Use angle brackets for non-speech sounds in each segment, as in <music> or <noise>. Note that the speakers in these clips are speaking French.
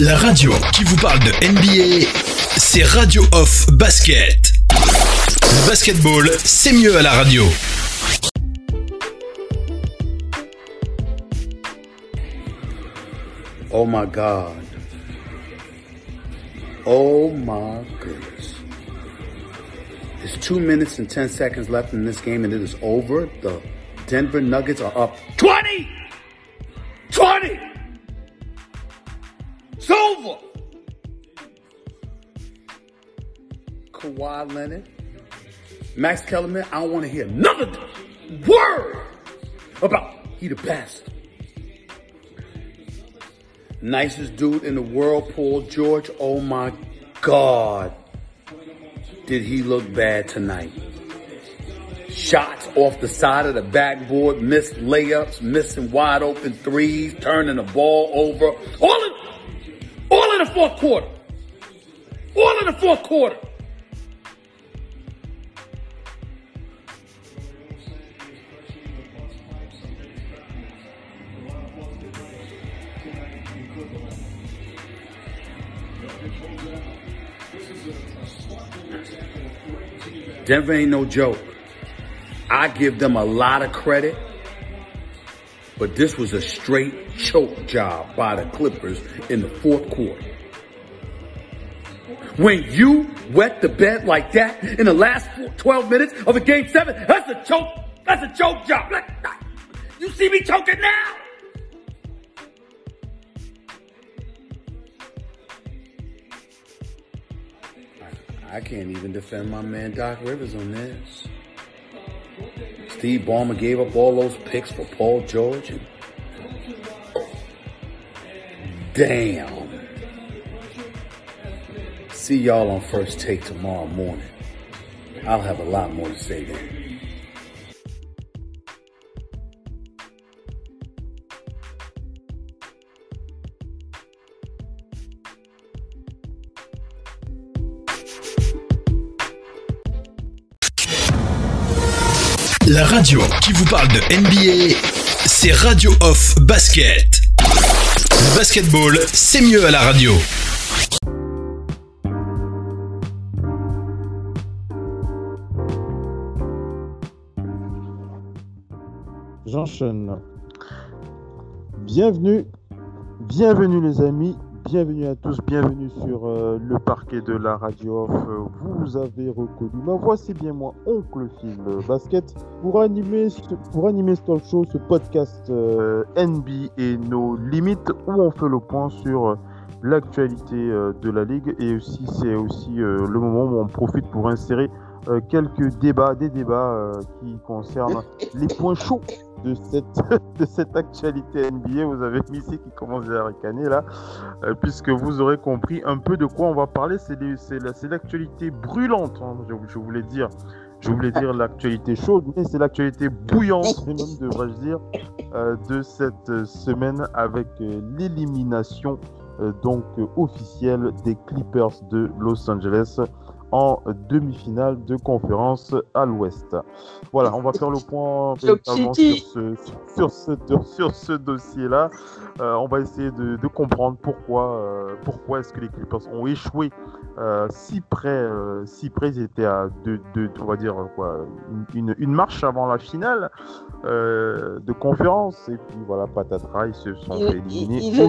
La radio qui vous parle de NBA, c'est Radio Off Basket. Le basketball, c'est mieux à la radio. Oh my God. Oh my goodness. There's two minutes and 10 seconds left in this game and it is over. The Denver Nuggets are up 20! 20! Over! Kawhi Leonard, Max Kellerman, I don't want to hear another word about he the best. Nicest dude in the world, Paul George. Oh my God. Did he look bad tonight? Shots off the side of the backboard, missed layups, missing wide open threes, turning the ball over. All in, all in the fourth quarter. All in the fourth quarter. Denver ain't no joke. I give them a lot of credit, but this was a straight choke job by the Clippers in the fourth quarter. When you wet the bed like that in the last 12 minutes of a game seven, that's a choke. That's a choke job. You see me choking now? I can't even defend my man Doc Rivers on this. Steve Ballmer gave up all those picks for Paul George. And damn. See y'all on first take tomorrow morning. I'll have a lot more to say then. La radio qui vous parle de NBA, c'est Radio Off Basket. Basketball, c'est mieux à la radio. J'enchaîne. Bienvenue, bienvenue les amis, bienvenue à tous, bienvenue sur euh, le parquet de la radio off. Vous avez reconnu ma voix, c'est bien moi, Oncle Phil Basket, pour animer, ce- pour animer ce talk show, ce podcast euh, NB et nos limites, où on fait le point sur euh, l'actualité euh, de la ligue. Et aussi c'est aussi euh, le moment où on profite pour insérer euh, quelques débats, des débats euh, qui concernent les points chauds de cette, <laughs> de cette actualité NBA. Vous avez Missy qui commence à ricaner là, euh, puisque vous aurez compris un peu de quoi on va parler. C'est l'actualité brûlante, hein, je, je voulais dire. Je voulais dire l'actualité chaude, mais c'est l'actualité bouillante, même devrais-je dire, euh, de cette euh, semaine avec euh, l'élimination donc officielle des Clippers de Los Angeles en demi-finale de conférence à l'Ouest. Voilà, on va faire le point sur ce, sur ce, sur ce dossier-là. Euh, on va essayer de, de comprendre pourquoi, euh, pourquoi est-ce que les Clippers ont échoué euh, si près, si près ils étaient à deux, deux- on va dire quoi, une, marche avant la finale de conférence et puis voilà patatras ils se sont fait Ils,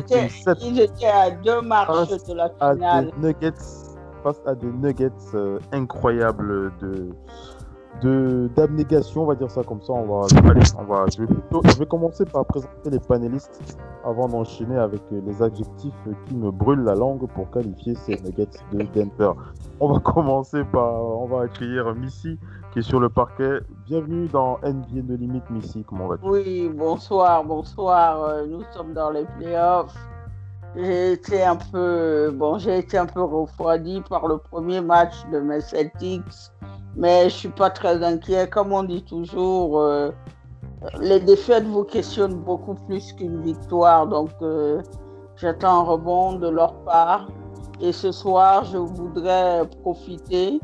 étaient, à deux marches de la à finale. des Nuggets face à des Nuggets euh, incroyables de de d'abnégation, on va dire ça comme ça. On va, on va, je vais, plutôt- je vais commencer par présenter les panélistes avant d'enchaîner avec euh, les adjectifs qui me brûlent la langue pour qualifier ces Nuggets de Denver. On va <laughs> commencer par, on va accueillir Missy qui est sur le parquet. Bienvenue dans NBA de limite, Missy. Comment vas-tu? Oui, bonsoir, bonsoir. euh, Nous sommes dans les playoffs. J'ai été un peu, bon, j'ai été un peu refroidi par le premier match de mes Celtics, mais je suis pas très inquiet. Comme on dit toujours, euh, les défaites vous questionnent beaucoup plus qu'une victoire, donc euh, j'attends un rebond de leur part. Et ce soir, je voudrais profiter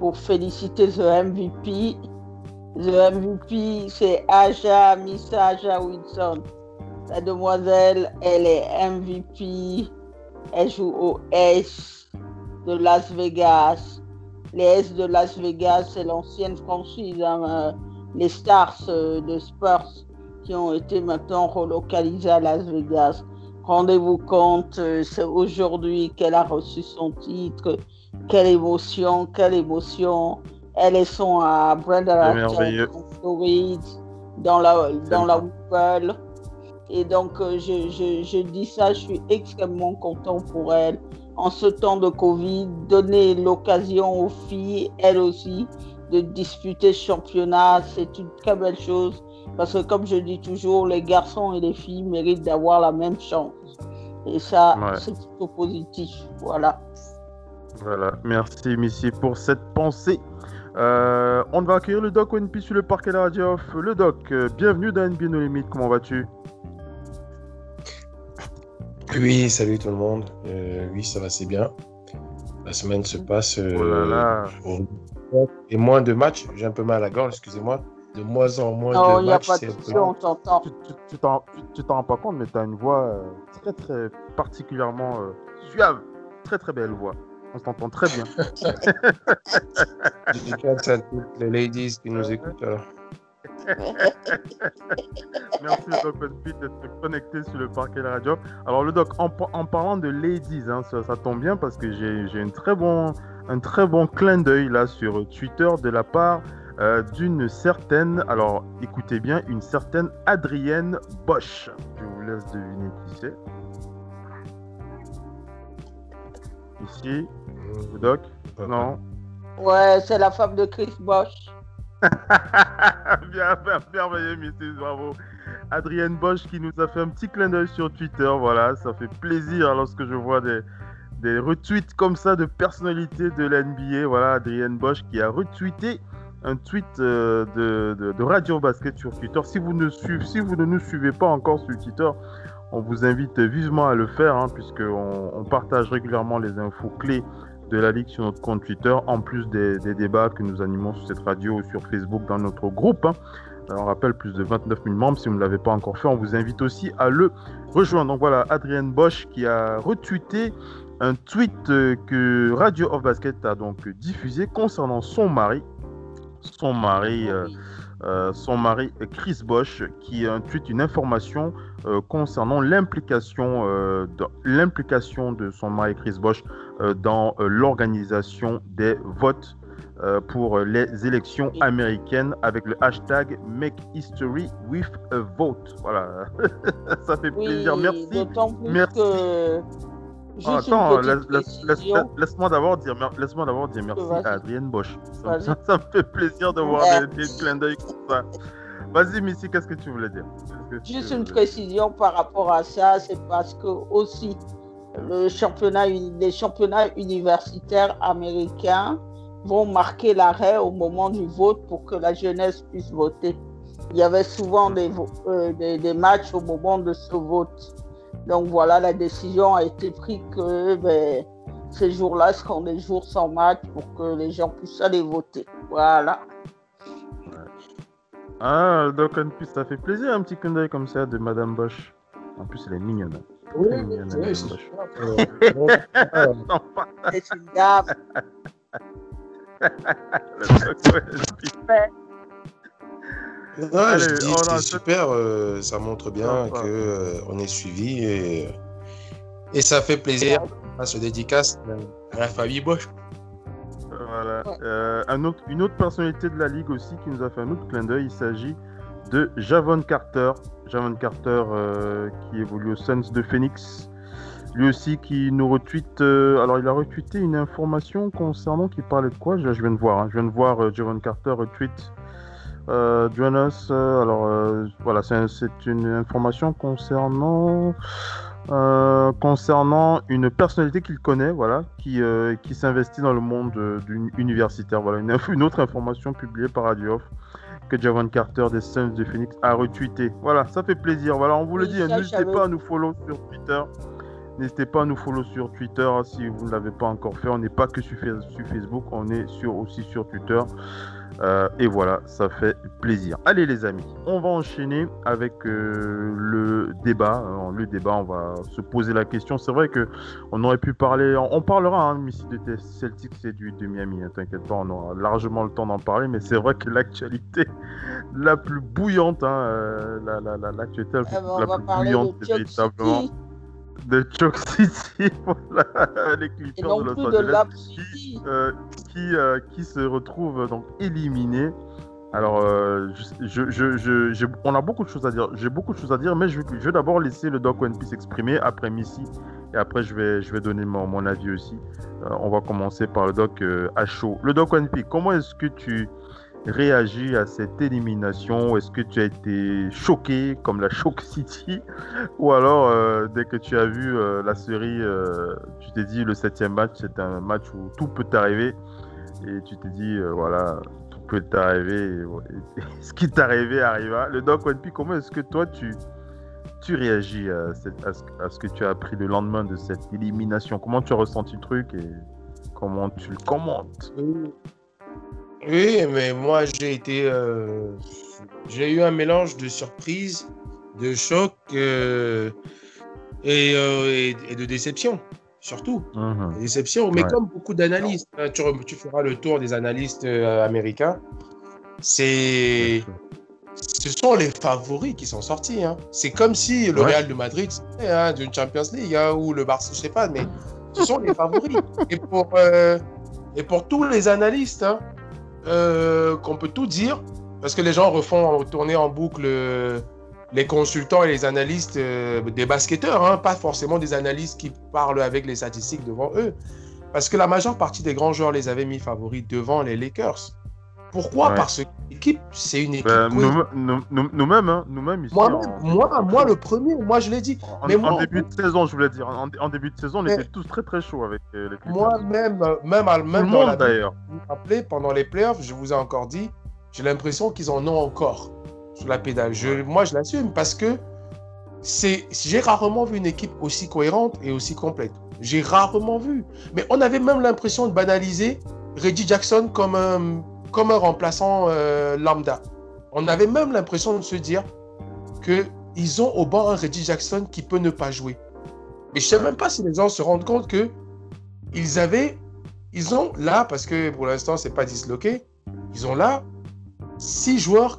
pour féliciter The MVP. The MVP, c'est Aja Missa Aja Wilson. La demoiselle, elle est MVP Elle joue au S de Las Vegas. Les S de Las Vegas, c'est l'ancienne franchise, hein, euh, les Stars euh, de Spurs qui ont été maintenant relocalisés à Las Vegas. Rendez-vous compte, euh, c'est aujourd'hui qu'elle a reçu son titre. Quelle émotion, quelle émotion. Elles sont à Brandon en Floride, dans la, dans la Et donc, euh, je, je, je, dis ça, je suis extrêmement content pour elle. En ce temps de Covid, donner l'occasion aux filles, elles aussi, de disputer ce championnat, c'est une très belle chose. Parce que comme je dis toujours, les garçons et les filles méritent d'avoir la même chance. Et ça, c'est plutôt positif. Voilà. Voilà, merci Missy pour cette pensée. Euh, on va accueillir le doc ONP sur le parquet de la radio. Le doc, euh, bienvenue dans NBA No Limite, comment vas-tu? Oui, salut tout le monde. Euh, oui, ça va, c'est bien. La semaine se passe. oh là là. Et moins de matchs, j'ai un peu mal à la gorge, excusez-moi de moins en moins non, de matchs. Non, il n'y a pas de on t'entend. Tu t'en rends pas compte, mais tu as une voix euh, très, très particulièrement euh, suave. Très, très belle voix. On t'entend très bien. <laughs> Dédicace à toutes les ladies qui nous écoutent. Alors. <laughs> Merci le Doc d'être connecté sur le parquet de la radio. Alors le Doc, en, en parlant de ladies, hein, ça, ça, tombe bien parce que j'ai un très bon, un très bon clin d'œil là sur Twitter de la part euh, d'une certaine, alors écoutez bien, une certaine Adrienne Bosch. Je vous laisse deviner qui c'est. Ici, le doc? Non Ouais, c'est la femme de Chris Bosch. <laughs> <laughs> bien, merveilleux, Mrs. Bravo. Adrienne Bosch qui nous a fait un petit clin d'œil sur Twitter. Voilà, ça fait plaisir lorsque je vois des, des retweets comme ça de personnalités de l'NBA. Voilà, Adrienne Bosch qui a retweeté un tweet euh, de, Radio Basket sur Twitter. Si vous, ne suivez, si vous ne nous suivez pas encore sur Twitter, on vous invite vivement à le faire, hein, puisqu'on on partage régulièrement les infos clés de la Ligue sur notre compte Twitter, en plus des, débats que nous animons sur cette radio ou sur Facebook dans notre groupe. Hein. on rappelle plus de 29 000 membres. Si vous ne l'avez pas encore fait, on vous invite aussi à le rejoindre. Donc voilà, Adrienne Bosch qui a retweeté un tweet euh, que Radio of Basket a donc diffusé concernant son mari, son mari, euh, euh, son mari Chris Bosch, qui tweet une information euh, concernant l'implication de, l'implication de son mari Chris Bosch dans l'organisation des votes pour les élections américaines avec le hashtag Make History with a Vote. Voilà, <laughs> ça fait plaisir. Merci. Merci. Ah, attends, laisse-moi d'abord dire, laisse d'abord dire merci à Adrienne Bosch. Ça, me fait plaisir de voir des, clins d'œil comme ça. Vas-y, Missy, qu'est-ce que tu voulais dire? Juste une précision par rapport à ça, c'est parce que aussi les championnats universitaires américains vont marquer l'arrêt au moment du vote pour que la jeunesse puisse voter. Il y avait souvent des, euh, matchs au moment de ce vote. Donc voilà, la décision a été prise que ben, ces jours-là seront des jours sans match pour que les gens puissent aller voter. Voilà. Ah, donc ça fait plaisir un petit coup d'œil comme ça de Madame Bosch. En plus, elle est mignonne. Oui, elle est mignonne, oui, <laughs> C'est une c'est super, euh, ça montre bien qu'on euh, on est suivi et, et ça fait plaisir à se dédicace à la famille Bosch. Voilà. Euh, un autre, une autre personnalité de la ligue aussi qui nous a fait un autre clin d'œil, il s'agit de Javon Carter. Javon Carter qui évolue aux Suns de Phoenix. Lui aussi qui nous retweet. alors il a retweeté une information concernant qui parlait de quoi? Je, viens de voir. Hein. je viens de voir Javon Carter retweet euh, Jonas, euh, alors euh, voilà, c'est une information concernant euh, concernant une personnalité qu'il connaît, voilà, qui, qui s'investit dans le monde universitaire. Voilà, une, une, autre information publiée par Radio que Javon Carter des Suns de Phoenix a retweeté. Voilà, ça fait plaisir. Voilà, on vous le dit, n'hésitez pas à nous follow sur Twitter. N'hésitez pas à nous follow sur Twitter hein, si vous ne l'avez pas encore fait. On n'est pas que sur, Facebook, on est sur, aussi sur Twitter. Euh, et voilà, ça fait plaisir. Allez les amis, on va enchaîner avec euh, le débat. le débat, on va se poser la question. C'est vrai que on aurait pu parler, on, parlera hein, de Celtics et du de Miami. Hein, t'inquiète pas, on aura largement le temps d'en parler. Mais c'est vrai que l'actualité <laughs> la plus bouillante, hein, euh, l'actualité la, la, ah, la, plus bouillante, c'est véritablement de Choke City, <laughs> voilà, les Clippers de Los Angeles, qui, euh, qui, euh, qui, se retrouvent donc éliminés. Alors, euh, je, je, je, on a beaucoup de choses à dire. J'ai beaucoup de choses à dire, mais je, vais d'abord laisser le Doc One Piece s'exprimer, après Missy, et après je vais, je vais donner mon, mon avis aussi. on va commencer par le Doc à chaud. Le Doc One Piece, comment est-ce que tu réagi à cette élimination? Est-ce que tu as été choqué comme la Shock City? <laughs> Ou alors, euh, dès que tu as vu euh, la série, euh, tu t'es dit le septième match, c'est un match où tout peut t'arriver. Et tu t'es dit, voilà, tout peut t'arriver. <laughs> ce qui t'est arrivé arriva. Le Doc One comment est-ce que toi, tu, tu réagis à, à, ce que tu as appris le lendemain de cette élimination? Comment tu as ressenti le truc et comment tu le commentes? Oui, mais moi j'ai été. Euh, j'ai eu un mélange de surprise, de choc euh, euh, et, de déception, surtout. Mhm. Déception, mais comme beaucoup d'analystes, hein, tu, tu, feras le tour des analystes américains, c'est. Ce sont les favoris qui sont sortis. Hein. C'est comme si le Real de Madrid, hein, d'une Champions League, hein, ou le Barça, je sais pas, mais ce sont les favoris. Et pour, et pour tous les analystes, hein, euh, qu'on peut tout dire, parce que les gens refont tourner en boucle euh, les consultants et les analystes euh, des basketteurs, hein, pas forcément des analystes qui parlent avec les statistiques devant eux. Parce que la majeure partie des grands joueurs les avaient mis favoris devant les Lakers. Pourquoi Parce que l'équipe, c'est une équipe. Ben, nous-mêmes, hein, nous-mêmes ici. Moi, moi, moi, le premier, moi je l'ai dit. En, mais en début de saison, je voulais dire. En, début de saison, on était tous très très chauds avec les Clippers. Moi, même, même, même dans la d'ailleurs. Vous vous rappelez, pendant les playoffs, je vous ai encore dit, j'ai l'impression qu'ils en ont encore sur la pédale. Je, moi, je l'assume parce que c'est, j'ai rarement vu une équipe aussi cohérente et aussi complète. J'ai rarement vu. Mais on avait même l'impression de banaliser Reggie Jackson comme un comme un remplaçant euh, lambda. On avait même l'impression de se dire qu'ils ont au banc un Reggie Jackson qui peut ne pas jouer. Mais je ne sais même pas si les gens se rendent compte que ils avaient, ils ont là, parce que pour l'instant, c'est pas disloqué, ils ont là six joueurs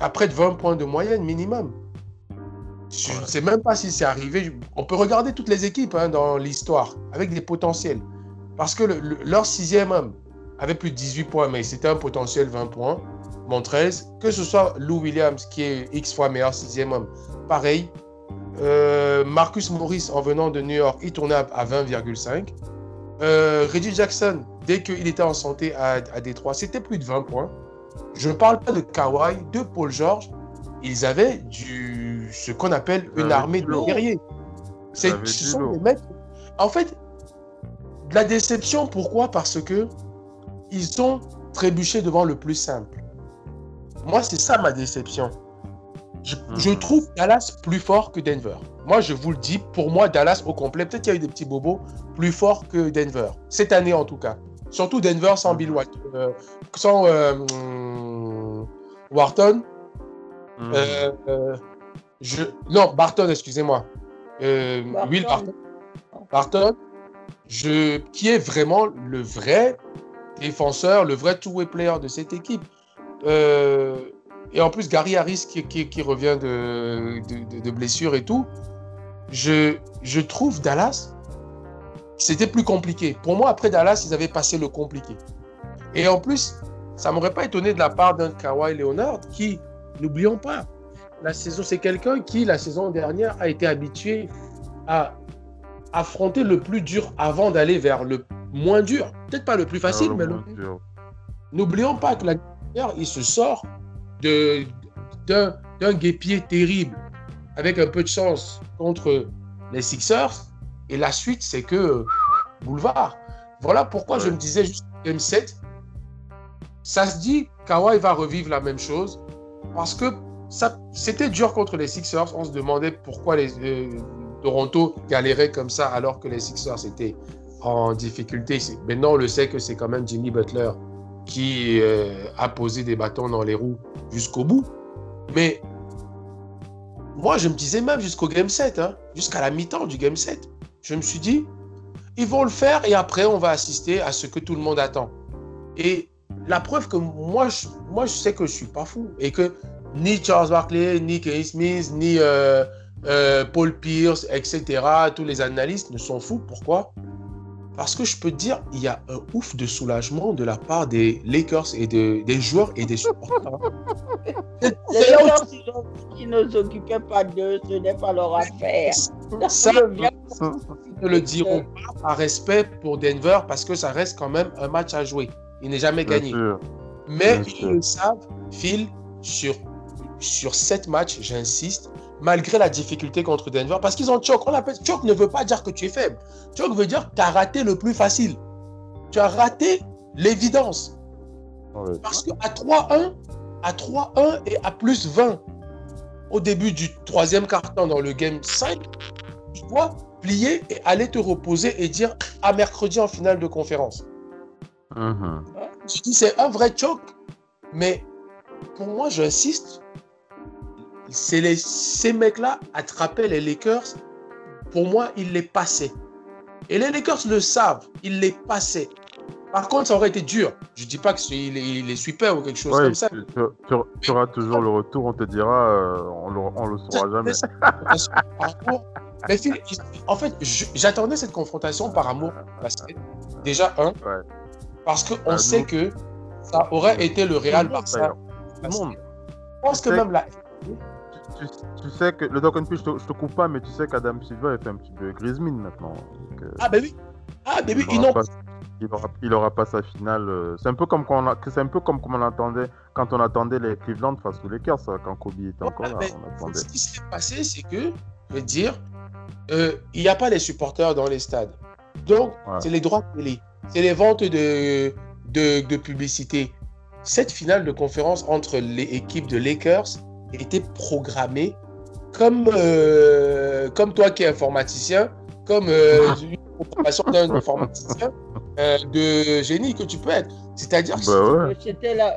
à près de 20 points de moyenne minimum. Je ne sais même pas si c'est arrivé. On peut regarder toutes les équipes hein, dans l'histoire avec des potentiels. Parce que leur sixième homme, avait plus de 18 points, mais c'était un potentiel 20 points. Mon 13, que ce soit Lou Williams, qui est X fois meilleur sixième homme, pareil. Euh, Marcus Morris, en venant de New York, il tournait à, 20,5. Euh, Reggie Jackson, dès qu'il était en santé à, à Détroit, c'était plus de 20 points. Je ne parle pas de Kawhi, de Paul George. Ils avaient du, ce qu'on appelle une armée de guerriers. ce sont des mecs. En fait, la déception, pourquoi? Parce que ils ont trébuché devant le plus simple. Moi, c'est ça ma déception. Je, mhm. trouve Dallas plus fort que Denver. Moi, je vous le dis, pour moi, Dallas au complet, peut-être qu'il y a eu des petits bobos, plus fort que Denver. Cette année, en tout cas. Surtout Denver sans Bill Watt, euh, sans euh, Wharton. Mhm. Euh, je, non, Barton, excusez-moi. Will Barton. Barton, je, qui est vraiment le vrai défenseur, le vrai two-way player de cette équipe. Euh, et en plus, Gary Harris qui, revient de, de, blessure et tout. Je, je trouve Dallas, c'était plus compliqué. Pour moi, après Dallas, ils avaient passé le compliqué. Et en plus, ça m'aurait pas étonné de la part d'un Kawhi Leonard qui, n'oublions pas, la saison, c'est quelqu'un qui, la saison dernière, a été habitué à affronter le plus dur avant d'aller vers le moins dur. Peut-être pas le plus facile, mais le N'oublions pas que la guerre, il se sort d'un guépier terrible avec un peu de chance contre les Sixers. Et la suite, c'est que boulevard. Voilà pourquoi je me disais juste Game 7. Ça se dit, Kawhi va revivre la même chose parce que c'était dur contre les Sixers. On se demandait pourquoi les, euh, Toronto galérait comme ça alors que les Sixers étaient en difficulté. Maintenant, on le sait que c'est quand même Jimmy Butler qui euh, a posé des bâtons dans les roues jusqu'au bout. Mais moi, je me disais même jusqu'au game 7, hein, jusqu'à la mi-temps du game 7, je me suis dit, ils vont le faire et après, on va assister à ce que tout le monde attend. Et la preuve que moi, je, moi, je sais que je suis pas fou et que ni Charles Barkley, ni Kenny Smith, ni euh, euh, Paul Pierce, etc., tous les analystes ne sont fous. Pourquoi? Parce que je peux te dire, il y a un ouf de soulagement de la part des Lakers et de, des joueurs et des supporters. les Lakers, qui ne s'occupaient pas d'eux, ce n'est pas leur affaire. Ça, ils ne le diront pas par respect pour Denver parce que ça reste quand même un match à jouer. Il n'est jamais gagné. Mais ils le savent, Phil, sur, sur sept matchs, j'insiste, malgré la difficulté contre Denver, parce qu'ils ont choc. On appelle choc ne veut pas dire que tu es faible. Choc veut dire que tu as raté le plus facile. Tu as raté l'évidence. Parce qu'à 3-1, à 3-1 et à plus 20 au début du troisième quart-temps dans le game 5, tu dois plier et aller te reposer et dire à mercredi en finale de conférence. Mhm. Je dis c'est un vrai choc, mais pour moi, j'insiste, c'est les, ces mecs-là attrapaient les Lakers. Pour moi, ils les passaient. Et les Lakers le savent, ils les passaient. Par contre, ça aurait été dur. Je dis pas qu'il les, les sweepait ou quelque chose comme ça. Tu, auras toujours le retour, on te dira, euh, on, le, on le saura jamais. Mais en fait, j'attendais cette confrontation par amour Déjà, un, parce qu'on bah, sait que ça aurait été le Real Barça. Je pense que même là. Tu, sais que le Doc je, te, je te coupe pas, mais tu sais qu'Adam Silva est un petit peu grise mine maintenant. Euh, ah, ben oui. Ah, ben oui, il n'aura pas, il aura, pas sa finale. Euh, c'est un peu comme quand on c'est un peu comme, comme on attendait quand on attendait les Cleveland face aux Lakers quand Kobe était encore là. Ce qui s'est passé, c'est que, je vais dire, euh, il n'y a pas les supporters dans les stades. Donc, c'est les droits télé, c'est les ventes de, de, de, publicité. Cette finale de conférence entre les équipes de Lakers était programmée comme, euh, comme toi qui es informaticien, comme euh, une programmation d'un informaticien euh, de génie que tu peux être. C'est-à-dire que bah c'était la,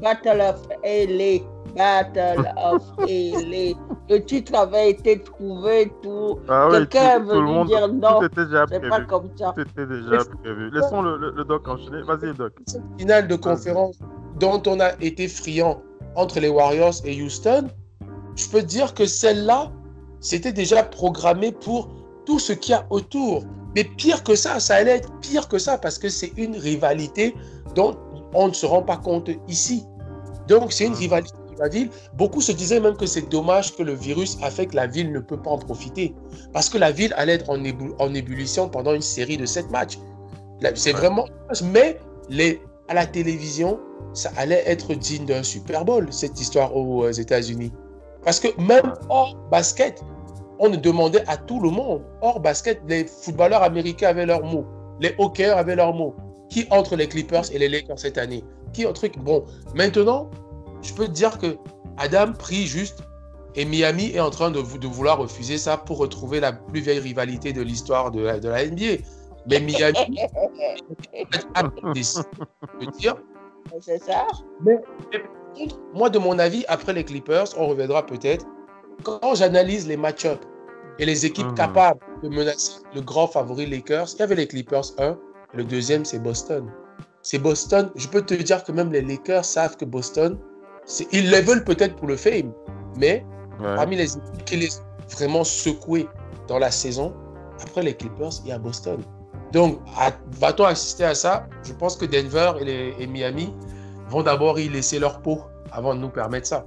Battle of LA. Battle of LA. Le titre avait été trouvé, tout. Ah Quelqu'un veut lui dire non. C'est pas comme ça. C'était déjà prévu. Laissons le, le, doc enchaîner. Vas-y, doc. Cette finale de conférence dont on a été friand entre les Warriors et Houston, je peux dire que celle-là, c'était déjà programmé pour tout ce qu'il y a autour. Mais pire que ça, ça allait être pire que ça parce que c'est une rivalité dont on ne se rend pas compte ici. Donc c'est une rivalité de la ville. Beaucoup se disaient même que c'est dommage que le virus a fait que la ville ne peut pas en profiter. Parce que la ville allait être en, en ébullition pendant une série de sept matchs. C'est vraiment... Mais les, à la télévision, ça allait être digne d'un Super Bowl, cette histoire aux États-Unis. Parce que même hors basket, on demandait à tout le monde. Hors basket, les footballeurs américains avaient leurs mots. Les hockeyeurs avaient leurs mots. Qui entre les Clippers et les Lakers cette année? Qui un truc? Bon, maintenant, je peux te dire que Adam prie juste et Miami est en train de, vouloir refuser ça pour retrouver la plus vieille rivalité de l'histoire de, la NBA. Mais Miami <laughs> dire c'est ça. Mais, moi, de mon avis, après les Clippers, on reviendra peut-être. Quand j'analyse les match-ups et les équipes mhm. capables de menacer le grand favori Lakers, il y avait les Clippers 1, le deuxième, c'est Boston. C'est Boston. Je peux te dire que même les Lakers savent que Boston, ils les veulent peut-être pour le fame, mais parmi les équipes qui les ont vraiment secouées dans la saison, après les Clippers, il y a Boston. Donc, va-t-on assister à ça? Je pense que Denver et, Miami vont d'abord y laisser leur peau avant de nous permettre ça.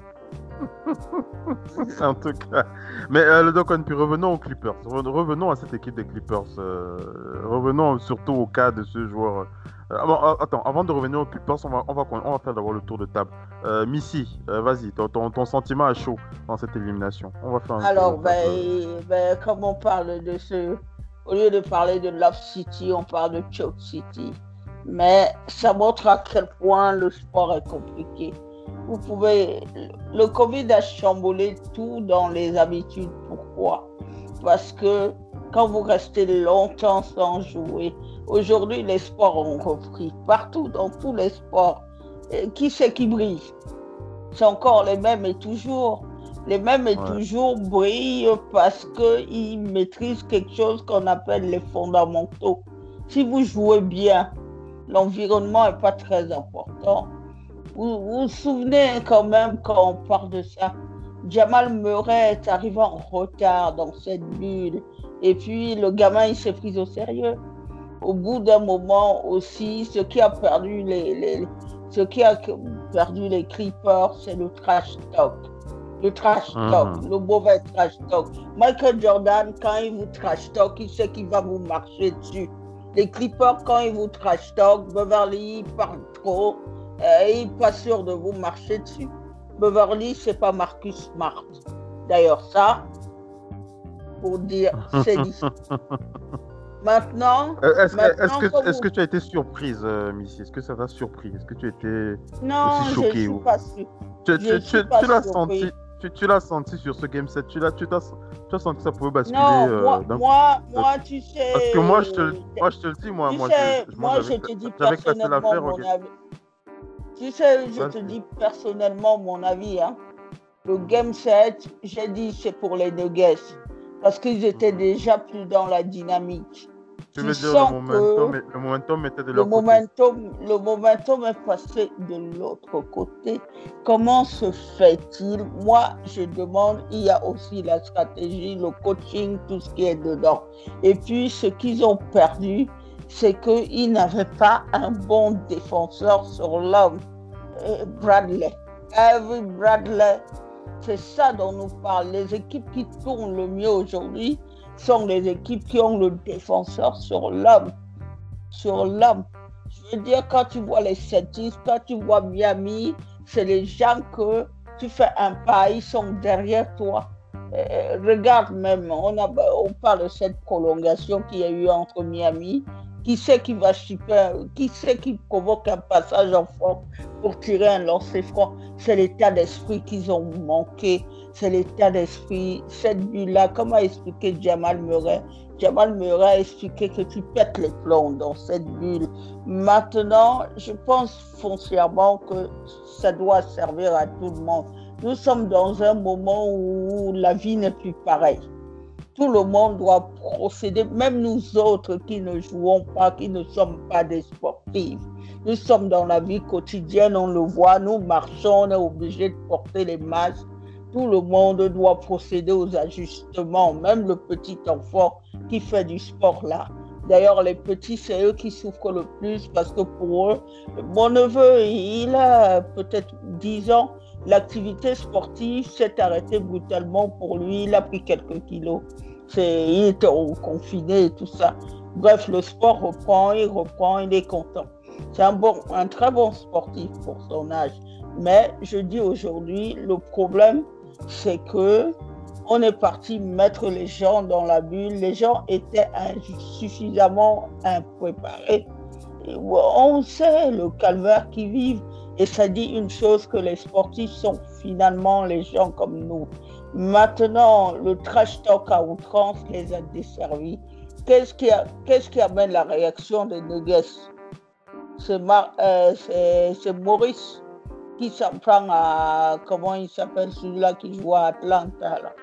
<laughs> en tout cas. Mais euh, donc, puis revenons aux Clippers. Revenons à cette équipe des Clippers. Euh, revenons surtout au cas de ce joueur. Euh, euh, attends, avant de revenir aux Clippers, on va, on va, on va faire d'abord le tour de table. Missy, vas-y, ton, ton, sentiment à chaud dans cette élimination. On va faire Alors, ben, ben, comme on parle de ce au lieu de parler de Love City, on parle de Choke City. Mais ça montre à quel point le sport est compliqué. Vous pouvez. Le Covid a chamboulé tout dans les habitudes. Pourquoi? Parce que quand vous restez longtemps sans jouer, aujourd'hui les sports ont repris partout, dans tous les sports. qui c'est qui brille? C'est encore les mêmes et toujours. Les mêmes et toujours brillent parce qu'ils maîtrisent quelque chose qu'on appelle les fondamentaux. Si vous jouez bien, l'environnement n'est pas très important. Vous, vous souvenez quand même quand on parle de ça? Jamal Murray est arrivé en retard dans cette bulle. Et puis le gamin, il s'est pris au sérieux. Au bout d'un moment aussi, ce qui a perdu les, ce qui a perdu les creepers, c'est le trash talk. Le trash talk, le mauvais trash talk. Michael Jordan, quand il vous trash talk, il sait qu'il va vous marcher dessus. Les creepers, quand ils vous trash talk, Beverly parle trop, euh, il n'est pas sûr de vous marcher dessus. Beverly, c'est pas Marcus Smart. D'ailleurs, ça, pour dire, c'est dit. <laughs> Maintenant. Euh, est-ce que, est que, tu as été surprise, euh, Missy? Est-ce que ça t'a surpris? Est-ce que tu étais non, aussi choquée je suis pas sûre. Tu, tu, tu, l'as senti tu, l'as senti sur ce game set, tu l'as, tu, as, senti que ça pouvait basculer. Non, euh, moi, moi, moi, tu sais. Parce que moi, je te, moi, je te le dis, moi, tu moi, sais, je, moi, je te dis personnellement mon avis. Tu sais, je te dis personnellement mon avis. Hein. Le game set, j'ai dit c'est pour les Nuggets parce qu'ils étaient déjà plus dans la dynamique. Tu, veux dire le momentum, le momentum était de momentum, Le momentum est passé de l'autre côté. Comment se fait-il? Moi, je demande, il y a aussi la stratégie, le coaching, tout ce qui est dedans. Et puis, ce qu'ils ont perdu, c'est qu'ils n'avaient pas un bon défenseur sur l'homme. Euh, Bradley. Every Bradley. C'est ça dont nous parle. Les équipes qui tournent le mieux aujourd'hui sont les équipes qui ont le défenseur sur l'homme. Sur l'homme. Je veux dire, quand tu vois les Celtics, quand tu vois Miami, c'est les gens que tu fais un pas, ils sont derrière toi. Euh, regarde même, on, parle de cette prolongation qu'il y a eu entre Miami qui sait qui va chipper, qui sait qui provoque un passage en fond pour tirer un lancer franc? C'est l'état d'esprit qu'ils ont manqué. C'est l'état d'esprit. Cette bulle-là, comme a expliqué Jamal Murray, Jamal Murray a expliqué que tu pètes les plombs dans cette bulle. Maintenant, je pense foncièrement que ça doit servir à tout le monde. Nous sommes dans un moment où la vie n'est plus pareille tout le monde doit procéder, même nous autres qui ne jouons pas, qui ne sommes pas des sportifs. Nous sommes dans la vie quotidienne, on le voit, nous marchons, on est obligé de porter les masques. Tout le monde doit procéder aux ajustements, même le petit enfant qui fait du sport là. D'ailleurs, les petits, c'est eux qui souffrent le plus parce que pour eux, mon neveu, il a peut-être 10 ans, l'activité sportive s'est arrêtée brutalement pour lui. Il a pris quelques kilos. il était confiné et tout ça. Bref, le sport reprend, il reprend, il est content. C'est un, bon, un très bon sportif pour son âge. Mais je dis aujourd'hui, le problème, c'est que on est parti mettre les gens dans la bulle. Les gens étaient insuffisamment impréparés. on sait le calvaire qu'ils vivent. Et ça dit une chose que les sportifs sont finalement les gens comme nous. Maintenant, le trash talk à outrance les a desservis. Qu'est-ce qui, qu'est-ce qui amène la réaction des Nuggets? Euh, C'est Maurice qui s'en prend à, comment il s'appelle celui-là qui joue à Atlanta, là?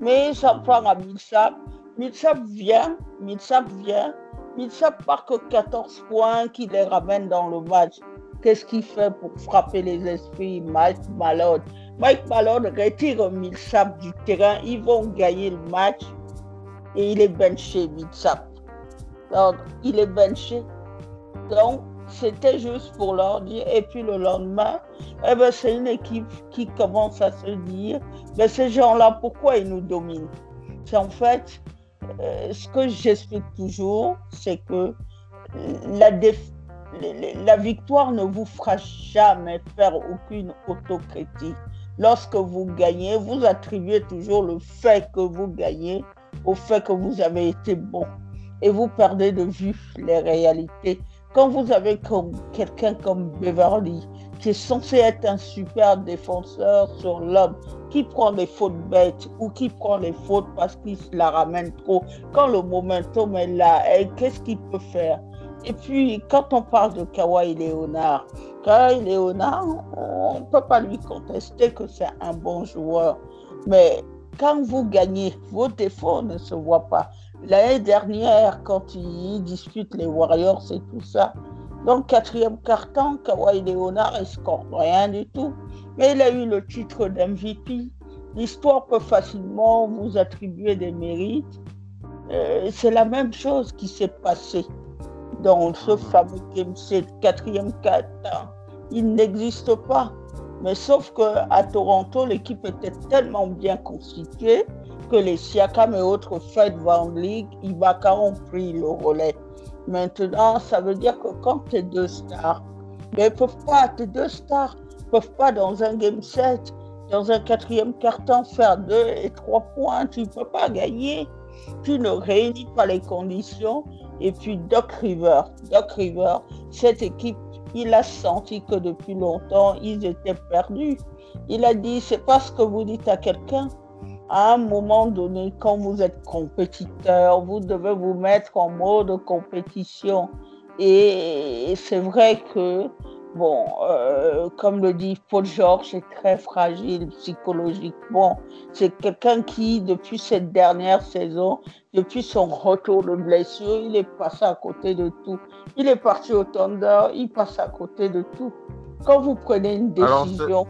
Mais il s'en prend à Millsap. Millsap vient, Millsap vient, Millsap part que 14 points qui les ramène dans le match. Qu'est-ce qu'il fait pour frapper les esprits? Mike Malone. Mike Malone retire Millsap du terrain. Ils vont gagner le match et il est benché, Millsap. Donc, il est benché. Donc, c'était juste pour leur dire. Et puis le lendemain, eh ben, c'est une équipe qui commence à se dire, ben, ces gens-là, pourquoi ils nous dominent? C'est en fait, euh, ce que j'explique toujours, c'est que la, la victoire ne vous fera jamais faire aucune autocritique. Lorsque vous gagnez, vous attribuez toujours le fait que vous gagnez au fait que vous avez été bon. Et vous perdez de vue les réalités. Quand vous avez quelqu'un comme Beverly, qui est censé être un super défenseur sur l'homme, qui prend des fautes bêtes ou qui prend les fautes parce qu'il la ramène trop, quand le momentum est là, qu'est-ce qu'il peut faire? Et puis, quand on parle de Kawhi Leonard, Kawhi Leonard, on ne peut pas lui contester que c'est un bon joueur. Mais quand vous gagnez, vos défauts ne se voient pas. L'année dernière, quand il dispute les Warriors et tout ça, donc quatrième carton, Kawhi Leonard, il score rien du tout. Mais il a eu le titre d'MVP. L'histoire peut facilement vous attribuer des mérites. Euh, c'est la même chose qui s'est passée dans ce fameux Game 7, quatrième carton. Il n'existe pas. Mais sauf qu'à Toronto, l'équipe était tellement bien constituée que les Siakam et autres Fed Van League, Ibaka ont pris le relais. Maintenant, ça veut dire que quand tes deux stars, mais peuvent pas, tes deux stars peuvent pas dans un game set, dans un quatrième carton faire deux et trois points, tu ne peux pas gagner. Tu ne réunis pas les conditions. Et puis Doc River, Doc River, cette équipe, il a senti que depuis longtemps, ils étaient perdus. Il a dit, c'est pas ce que vous dites à quelqu'un, à un moment donné, quand vous êtes compétiteur, vous devez vous mettre en mode compétition. Et c'est vrai que, bon, euh, comme le dit Paul Georges, est très fragile psychologiquement. C'est quelqu'un qui, depuis cette dernière saison, depuis son retour de blessure, il est passé à côté de tout. Il est parti au Thunder, il passe à côté de tout. Quand vous prenez une décision...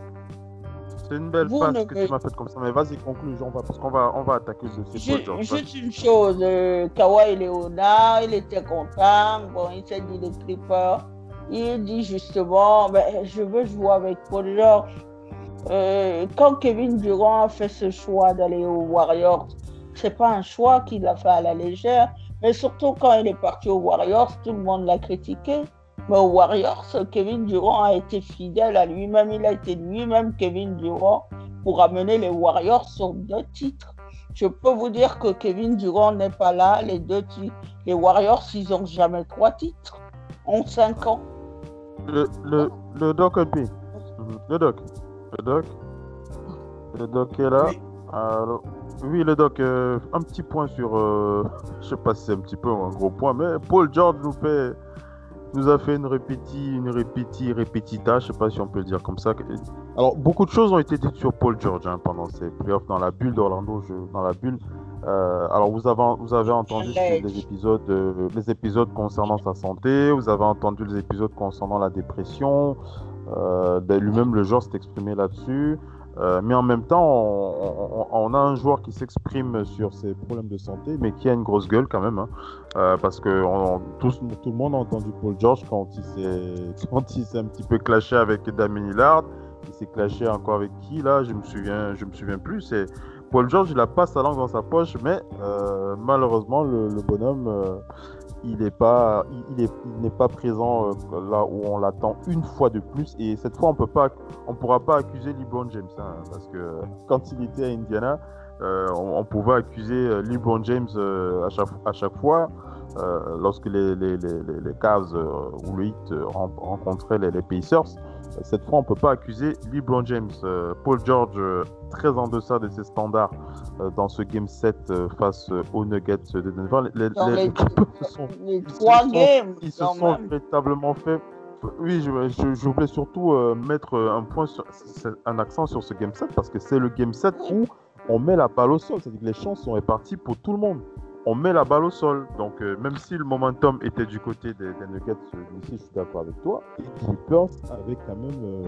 C'est une belle phrase que tu m'as faite comme ça, mais vas-y, conclusion, parce qu'on va, on va attaquer le Juste, juste une chose, euh, Kawhi Leonard, il était content, bon, il s'est dit les Clippers, il dit justement, ben, je veux jouer avec Paul George. Euh, quand Kevin Durant a fait ce choix d'aller aux Warriors, c'est pas un choix qu'il a fait à la légère, mais surtout quand il est parti aux Warriors, tout le monde l'a critiqué. Mais aux Warriors, Kevin Durant a été fidèle à lui-même. Il a été lui-même Kevin Durant pour amener les Warriors sur deux titres. Je peux vous dire que Kevin Durant n'est pas là. Les deux titres. Les Warriors, ils n'ont jamais trois titres en cinq ans. Le, le, le doc. Le doc. Le doc. Le doc est là. Oui. le doc, euh, un petit point sur. Euh, <laughs> je sais pas si c'est un petit peu un gros point, mais Paul George nous fait nous a fait une répéti, une répéti, répétita, je sais pas si on peut le dire comme ça. Alors, beaucoup de choses ont été dites sur Paul George hein, pendant ces playoffs dans la bulle d'Orlando, dans la bulle. Euh, alors, vous avez, vous avez entendu les épisodes, euh, les épisodes concernant sa santé, vous avez entendu les épisodes concernant la dépression. Euh, ben, lui-même, le joueur s'est exprimé là-dessus. Euh, mais en même temps, on, a un joueur qui s'exprime sur ses problèmes de santé, mais qui a une grosse gueule quand même. Hein. Euh, parce que tout, le monde a entendu Paul George quand il s'est <laughs> un petit peu clashé avec Damien Hillard. Il s'est clashé encore avec qui là? Je me souviens, je me souviens plus. Paul George, il a pas sa langue dans sa poche, mais euh, malheureusement, le, bonhomme, il n'est pas, il, n'est pas présent euh, là où on l'attend une fois de plus. Et cette fois, on peut pas, on pourra pas accuser LeBron James, hein, parce que <laughs> quand il était à Indiana, euh, on, pouvait accuser euh, LeBron James à, chaque, à chaque fois. lorsque les, les, les, les ou le Heat rencontraient les, Pacers, cette fois, on ne peut pas accuser LeBron James. Paul George, très en deçà de ses standards dans ce Game 7 face aux Nuggets de Denver. Les, les, <laughs> sont, trois games, ils se sont véritablement fait. Oui, je, je, voulais surtout mettre un point sur, un accent sur ce Game 7 parce que c'est le Game 7 où on met la balle au sol. C'est-à-dire que les chances sont réparties pour tout le monde on met la balle au sol. Donc, euh, même si le momentum était du côté des, Nuggets, euh, je suis d'accord avec toi. Et Clippers avait quand même.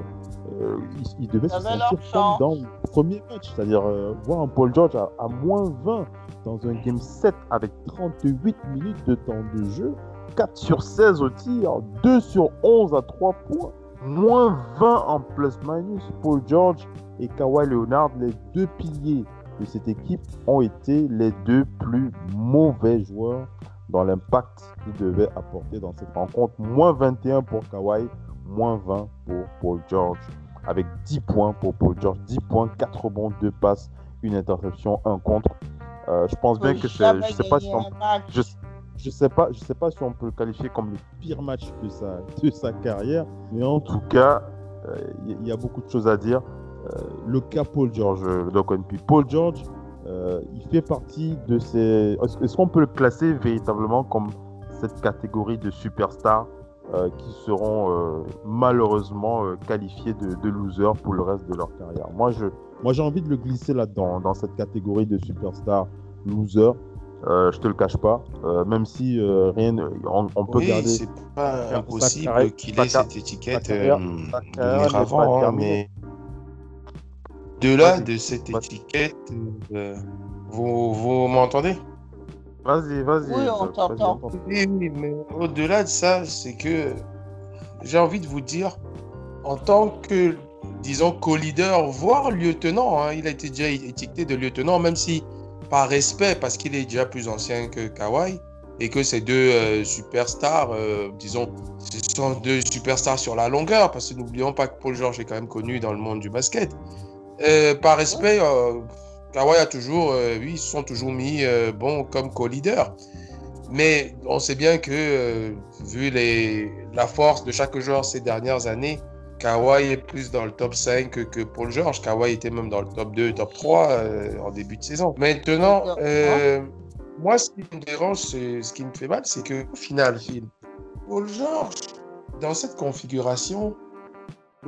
Euh, il, devait se sentir comme dans le premier match. C'est-à-dire, voir un Paul George à, à, moins 20 dans un game 7 avec 38 minutes de temps de jeu, 4 sur 16 au tir, 2 sur 11 à 3 points, moins 20 en plus-minus. Paul George et Kawhi Leonard, les deux piliers de cette équipe ont été les deux plus mauvais joueurs dans l'impact qu'ils devaient apporter dans cette rencontre. Moins 21 pour Kawhi, moins 20 pour Paul George, avec 10 points pour Paul George, 10 points, 4 rebonds, 2 passes, une interception, un contre. Euh, je pense bien que c'est. Je sais pas si on, je, je sais pas, je sais pas si on peut le qualifier comme le pire match de sa, de sa carrière, mais en tout cas, il y, a beaucoup de choses à dire. Le cas Paul George, donc Paul George, il fait partie de ces. Est-ce qu'on peut le classer véritablement comme cette catégorie de superstars qui seront malheureusement qualifiés de, de losers pour le reste de leur carrière? Moi, je, moi, j'ai envie de le glisser là-dedans, dans cette catégorie de superstar loser. Euh, je te le cache pas, euh, même si euh, rien, on, on peut oui, garder. c'est pas impossible qu'il ait cette étiquette euh, avant, hein, mais de de cette étiquette, euh, vous, vous m'entendez? Vas-y, vas-y. Oui, on t'entend. Oui, oui, mais au-delà de ça, c'est que j'ai envie de vous dire, en tant que disons, co-leader, voire lieutenant. Hein. Il a été déjà étiqueté de lieutenant, même si par respect, parce qu'il est déjà plus ancien que Kawhi, et que ces deux euh, superstars, euh, disons, ce sont deux superstars sur la longueur, parce que n'oublions pas que Paul George est quand même connu dans le monde du basket. Euh, par respect, Kawhi a toujours, oui, ils se sont toujours mis bon comme co-leader. Mais on sait bien que, vu les, la force de chaque joueur ces dernières années, Kawhi est plus dans le top 5 que, Paul George. Kawhi était même dans le top 2, top 3 euh, en début de saison. Maintenant, euh, moi, ce qui me dérange, ce qui me fait mal, c'est que au final, Paul George, dans cette configuration,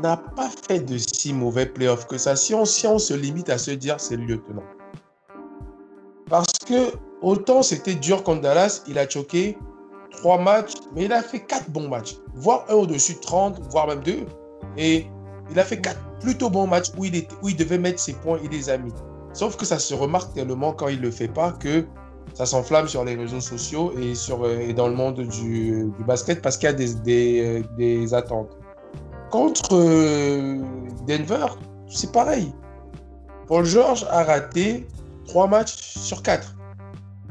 n'a pas fait de si mauvais playoffs que ça. Si on, si on se limite à se dire c'est le lieutenant. Parce que autant c'était dur contre Dallas, il a choqué trois matchs, mais il a fait quatre bons matchs, voire un au-dessus de 30, voire même deux. Et il a fait quatre plutôt bons matchs où il, il devait mettre ses points et les amis. Sauf que ça se remarque tellement quand il ne le fait pas que ça s'enflamme sur les réseaux sociaux et, sur, euh, et dans le monde du, basket parce qu'il y a des, des, euh, des attentes. Contre euh, Denver, c'est pareil. Paul George a raté trois matchs sur quatre.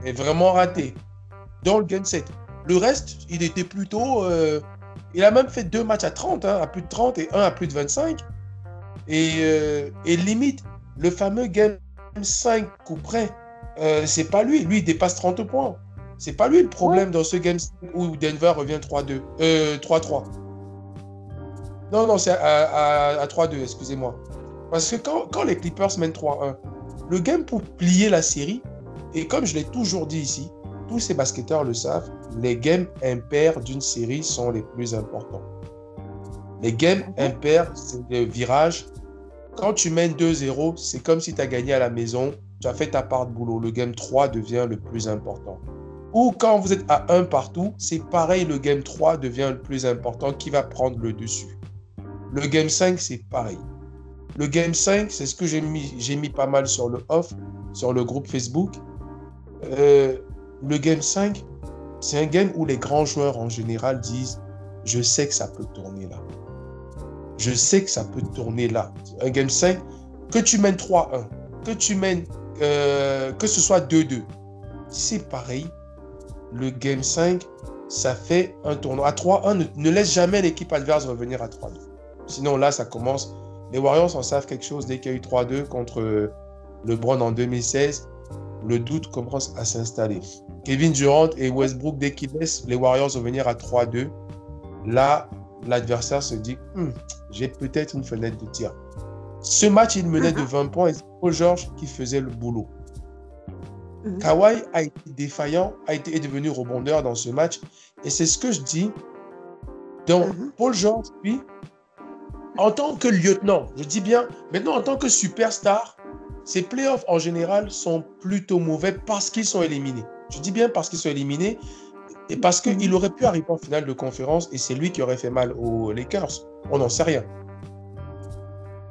Et vraiment raté. Dans le game set. Le reste, il était plutôt il a même fait deux matchs à 30, hein, à plus de 30 et un à plus de 25. Euh, et, limite, le fameux game 5 coup près, euh, c'est pas lui. Lui, il dépasse 30 points. C'est pas lui le problème dans ce game où Denver revient 3-2. 3-3. Non, non, c'est à, 3-2, excusez-moi. Parce que quand, quand les Clippers mènent 3-1, le game pour plier la série, et comme je l'ai toujours dit ici, tous ces basketteurs le savent, les games impairs d'une série sont les plus importants. Les games mhm. impairs, c'est le virage. Quand tu mènes 2-0, c'est comme si tu as gagné à la maison, tu as fait ta part de boulot. Le game 3 devient le plus important. Ou quand vous êtes à 1 partout, c'est pareil, le game 3 devient le plus important qui va prendre le dessus. Le game 5, c'est pareil. Le game 5, c'est ce que j'ai mis, pas mal sur le off, sur le groupe Facebook. Euh, le game 5, c'est un game où les grands joueurs en général disent Je sais que ça peut tourner là. Je sais que ça peut tourner là. Un game 5, que tu mènes 3-1, que tu mènes, euh, que ce soit 2-2, c'est pareil. Le game 5, ça fait un tournoi. À 3-1, ne, laisse jamais l'équipe adverse revenir à 3-2. Sinon, là, ça commence. Les Warriors en savent quelque chose dès qu'il y a eu 3-2 contre le LeBron en 2016 le doute commence à s'installer. Kevin Durant et Westbrook, dès qu'ils laissent les Warriors revenir à 3-2, là, l'adversaire se dit hmm, j'ai peut-être une fenêtre de tir. Ce match, il menait de 20 points et c'est Paul George qui faisait le boulot. Mhm. Kawhi a été défaillant, a été est devenu rebondeur dans ce match. Et c'est ce que je dis. Donc, mhm. Paul George, lui, en tant que lieutenant, je dis bien, maintenant en tant que superstar, ces playoffs en général sont plutôt mauvais parce qu'ils sont éliminés. Je dis bien parce qu'ils sont éliminés et parce qu'il aurait pu arriver en finale de conférence et c'est lui qui aurait fait mal aux Lakers. On n'en sait rien.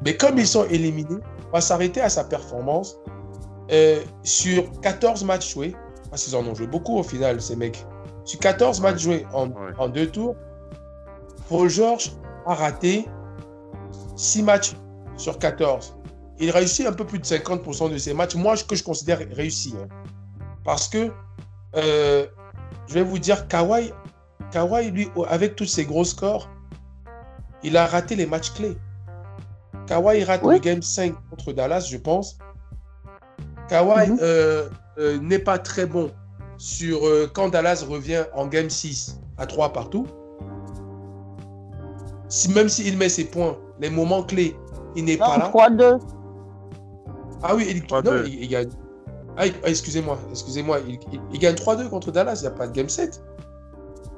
Mais comme ils sont éliminés, on va s'arrêter à sa performance. Euh, sur 14 matchs joués, parce qu'ils en ont joué beaucoup au final, ces mecs. Sur 14 matchs joués en, en deux tours, Paul George a raté 6 matchs sur 14 il réussit un peu plus de 50% de ses matchs. Moi, ce que je considère réussi. Hein. Parce que, euh, je vais vous dire, Kawhi, Kawhi, lui, avec tous ses gros scores, il a raté les matchs clés. Kawhi rate le game 5 contre Dallas, je pense. Kawhi mhm. euh, euh, n'est pas très bon sur quand Dallas revient en game 6 à 3 partout. Si, même s'il met ses points, les moments clés, il n'est pas là. 3-2. Ah oui, il, non, il, gagne. Ah, ah, excusez-moi, excusez-moi, il, gagne 3-2 contre Dallas, il n'y a pas de game 7.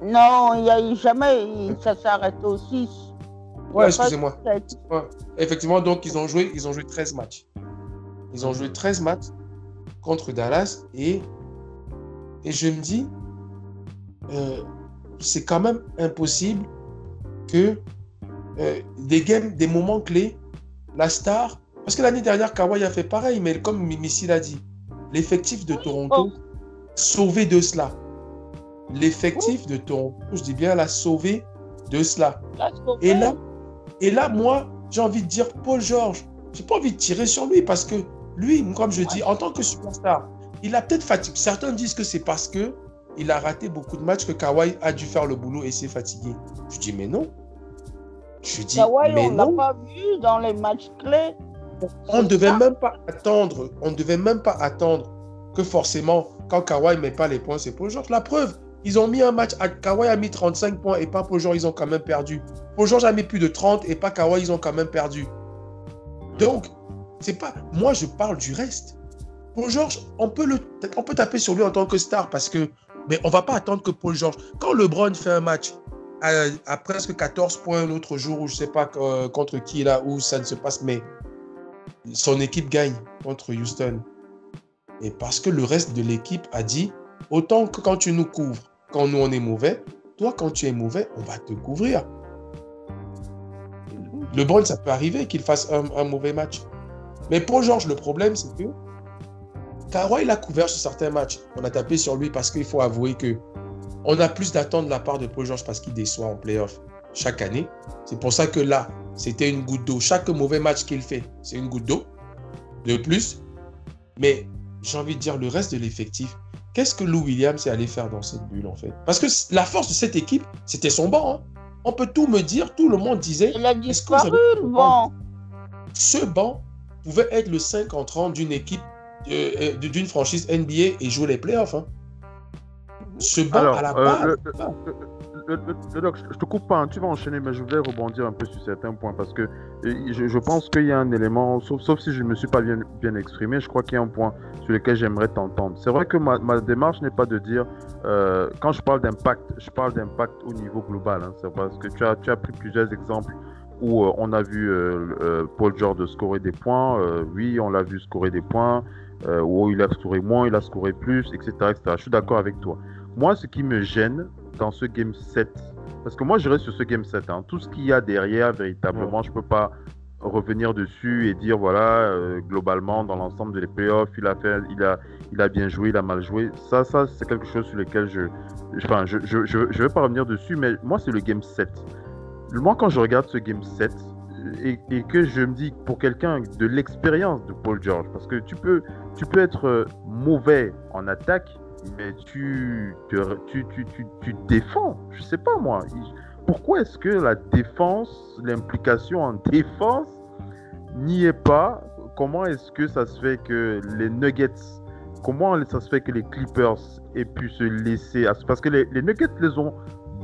Non, il n'y a jamais, ça s'arrête au 6. Ouais, excusez-moi. Effectivement, donc ils ont joué, ils ont joué 13 matchs. Ils ont joué 13 matchs contre Dallas et, et je me dis, euh, c'est quand même impossible que euh, des games, des moments clés, la star, parce que l'année dernière, Kawhi a fait pareil, mais comme Missy l'a dit, l'effectif de Toronto, sauvé de cela. L'effectif de Toronto, je dis bien, l'a sauvé de cela. Et là, et là, moi, j'ai envie de dire Paul George. J'ai pas envie de tirer sur lui parce que lui, comme je dis, en tant que superstar, il a peut-être fatigué. Certains disent que c'est parce que il a raté beaucoup de matchs que Kawhi a dû faire le boulot et s'est fatigué. Je dis, mais non. Je dis, Kawhi, mais on l'a pas vu dans les matchs clés. On ne devait même pas attendre. On ne devait même pas attendre que forcément, quand Kawhi ne met pas les points, c'est Paul George. La preuve, ils ont mis un match. Kawhi a mis 35 points et pas Paul George, ils ont quand même perdu. Paul George a mis plus de 30 et pas Kawhi, ils ont quand même perdu. Donc, c'est pas. Moi, je parle du reste. Paul George, on peut, le, on peut taper sur lui en tant que star parce que mais on va pas attendre que Paul George. Quand LeBron fait un match à, presque 14 points l'autre jour, où je sais pas euh, contre qui là, où ça ne se passe, mais son équipe gagne contre Houston. Et parce que le reste de l'équipe a dit autant que quand tu nous couvres, quand nous on est mauvais, toi quand tu es mauvais, on va te couvrir. LeBron, ça peut arriver qu'il fasse un, mauvais match. Mais pour George, le problème, c'est que Kawhi, il a couvert sur certains matchs. On a tapé sur lui parce qu'il faut avouer que on a plus d'attentes de la part de Paul George parce qu'il déçoit en playoff chaque année. C'est pour ça que là, c'était une goutte d'eau. Chaque mauvais match qu'il fait, c'est une goutte d'eau de plus. Mais j'ai envie de dire le reste de l'effectif. Qu'est-ce que Lou Williams est allé faire dans cette bulle en fait? Parce que la force de cette équipe, c'était son banc. Hein. On peut tout me dire, tout le monde disait. Il a disparu le banc. Ce banc pouvait être le 5 en 30 d'une équipe euh, euh, d'une franchise NBA et jouer les playoffs. Hein. Ce banc à la euh, base. je te coupe pas, hein, tu vas enchaîner, mais je voulais rebondir un peu sur certains points parce que je, pense qu'il y a un élément, sauf, sauf si je ne me suis pas bien, bien exprimé, je crois qu'il y a un point sur lequel j'aimerais t'entendre. C'est vrai que ma, ma démarche n'est pas de dire, quand je parle d'impact, je parle d'impact au niveau global. Hein, c'est parce que tu as, tu as pris plusieurs exemples où on a vu Paul George scorer des points, oui, on l'a vu scorer des points, euh, où il a scoré moins, il a scoré plus, etc. etc. Je suis d'accord avec toi. Moi, ce qui me gêne dans ce game 7, parce que moi, je reste sur ce game 7, hein, tout ce qu'il y a derrière, véritablement, je ne peux pas revenir dessus et dire, voilà, euh, globalement, dans l'ensemble de les playoffs, il a, fait, il, a, il a bien joué, il a mal joué. Ça, ça c'est quelque chose sur lequel je enfin, je, je, je, je vais pas revenir dessus, mais moi, c'est le game 7. Moi, quand je regarde ce game 7, et, que je me dis pour quelqu'un de l'expérience de Paul George, parce que tu peux, tu peux être mauvais en attaque, mais tu, tu, tu, tu, tu défends. Je sais pas moi. Pourquoi est-ce que la défense, l'implication en défense n'y est pas? Comment est-ce que ça se fait que les Nuggets, comment ça se fait que les Clippers aient pu se laisser Parce que les, les Nuggets les ont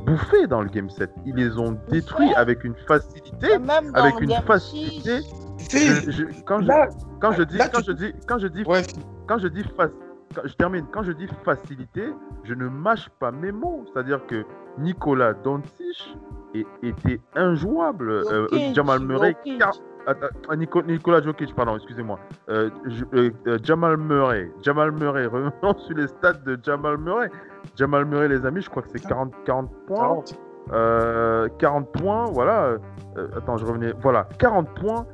bouffés dans le game 7. Ils les ont détruits avec une facilité. Avec une facilité. quand, je, quand, je dis, quand, je dis, quand je dis, quand je dis, je termine, quand je dis facilité, je ne mâche pas mes mots. C'est-à-dire que Nicolas Doncic était injouable. Euh, Jamal Murray, Nicolas Jokic, pardon, excusez-moi. Euh, euh, Jamal Murray, Jamal Murray, <laughs> revenons sur les stats de Jamal Murray. Jamal Murray, les amis, je crois que c'est 40, 40 points. 40. 40 points, voilà. Euh, attends, je revenais. Voilà, 40 points,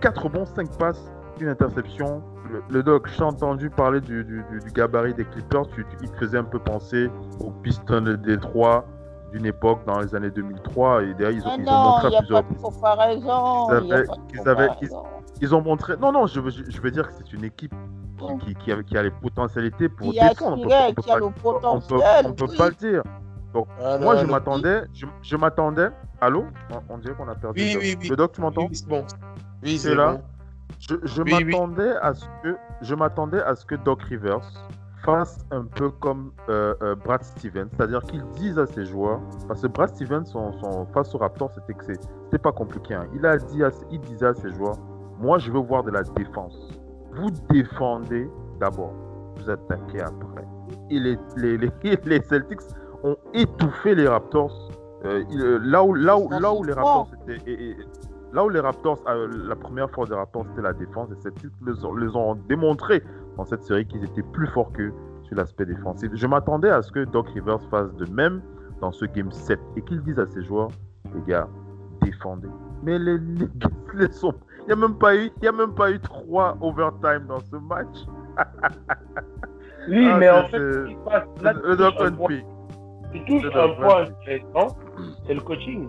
4 euh, bons, 5 passes, une interception. Le, doc, j'ai entendu parler du, du, gabarit des Clippers. Tu, il te faisait un peu penser aux Pistons de Détroit d'une époque dans les années 2003. Et derrière, ils, ont, ils ont montré à plusieurs. Ils, avaient, ils, ont montré. Non, non, je veux, je veux dire que c'est une équipe qui, qui, a, qui, a, les potentialités pour défendre. on peut, peut, pas le dire. Donc, ah, moi, je m'attendais, je, m'attendais. Allô? On, dirait qu'on a perdu. Oui, oui, oui. Le doc, tu m'entends? Oui, bon. Oui, c'est Je, m'attendais à ce que je m'attendais à ce que Doc Rivers fasse un peu comme euh, euh, Brad Stevens, c'est-à-dire qu'ils disent à ses joueurs, parce que Brad Stevens, son, face au Raptor, c'était que c'était pas compliqué. Hein. Il, a dit il disait à ses joueurs, moi je veux voir de la défense. Vous défendez d'abord, vous attaquez après. Et les, les, les, <laughs> Celtics ont étouffé les Raptors. Euh, là, où, là, où, là où les Raptors étaient... Là où les Raptors, la première fois des Raptors, c'était la défense, et Celtics les, les ont démontré dans cette série qu'ils étaient plus forts que sur l'aspect défensif. Je m'attendais à ce que Doc Rivers fasse de même dans ce game 7 et qu'il dise à ses joueurs, les gars, défendez. Mais les, <laughs> les, sont... il n'y a même pas eu, il y a même pas eu trois overtime dans ce match. <laughs> oui, ah, mais en fait, là, le Doc tu touches un point intéressant, c'est le coaching.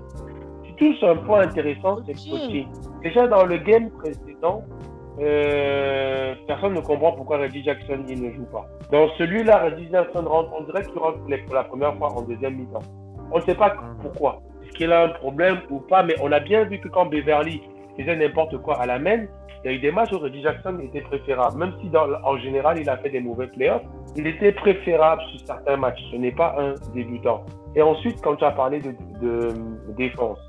Tu touches un point intéressant, c'est coaching. Déjà dans le game précédent, euh, personne ne comprend pourquoi Reggie Jackson il ne joue pas. Dans celui-là, Reggie Jackson rentre, on dirait qu'il rentre pour la première fois en deuxième mi-temps. On ne sait pas pourquoi. Est-ce qu'il a un problème ou pas, mais on a bien vu que quand Beverly faisait n'importe quoi à la main, il y a eu des matchs où Reggie Jackson était préférable. Même si dans, en général il a fait des mauvais playoffs, il était préférable sur certains matchs. Ce n'est pas un débutant. Et ensuite, quand tu as parlé de, de défense,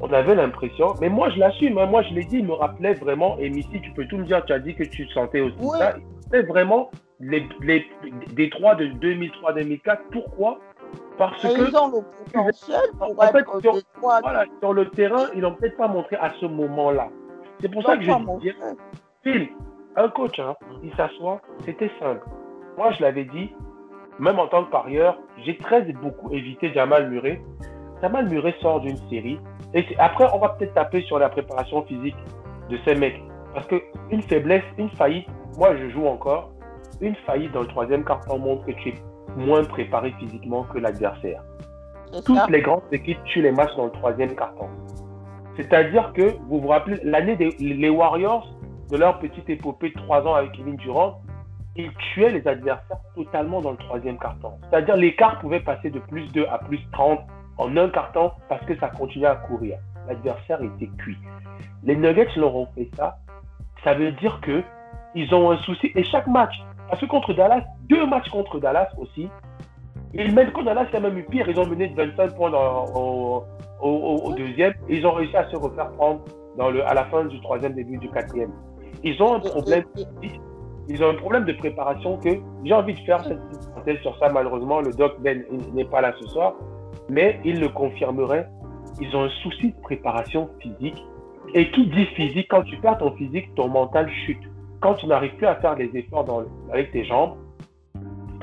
on avait l'impression, mais moi je l'assume, hein. moi je l'ai dit, il me rappelait vraiment, et Missy, tu peux tout me dire, tu as dit que tu sentais aussi ça, il vraiment les, les, des trois de 2003-2004. Pourquoi? Parce que. Ils ont le potentiel pour en fait, sur, voilà, sur le terrain, ils n'ont peut-être pas montré à ce moment-là. C'est pour ça que je dis, Phil, un coach, hein, il s'assoit, c'était simple. Moi je l'avais dit, même en tant que parieur, j'ai très beaucoup évité Jamal Murray. Jamal Murray sort d'une série et après, on va peut-être taper sur la préparation physique de ces mecs. Parce qu'une faiblesse, une faillite, moi je joue encore, une faillite dans le troisième carton montre que tu es moins préparé physiquement que l'adversaire. Toutes les grandes équipes tuent les matchs dans le troisième carton. C'est-à-dire que, vous vous rappelez, l'année des les Warriors, de leur petite épopée de trois ans avec Kevin Durant, ils tuaient les adversaires totalement dans le troisième carton. C'est-à-dire l'écart pouvait passer de plus 2 à plus 30 en un carton parce que ça continuait à courir. L'adversaire était cuit. Les Nuggets leur ont fait ça. Ça veut dire que ils ont un souci. Et chaque match, parce que contre Dallas, deux matchs contre Dallas aussi, ils mènent contre Dallas, c'est même eu pire. Ils ont mené de 25 points au, au, deuxième. Et ils ont réussi à se refaire prendre dans le, à la fin du troisième, début du quatrième. Ils ont un problème. Ils ont un problème de préparation que j'ai envie de faire cette parenthèse sur ça. Malheureusement, le doc Ben n'est pas là ce soir mais ils le confirmeraient, ils ont un souci de préparation physique. Et qui dit physique, quand tu perds ton physique, ton mental chute. Quand tu n'arrives plus à faire des efforts dans, avec tes jambes,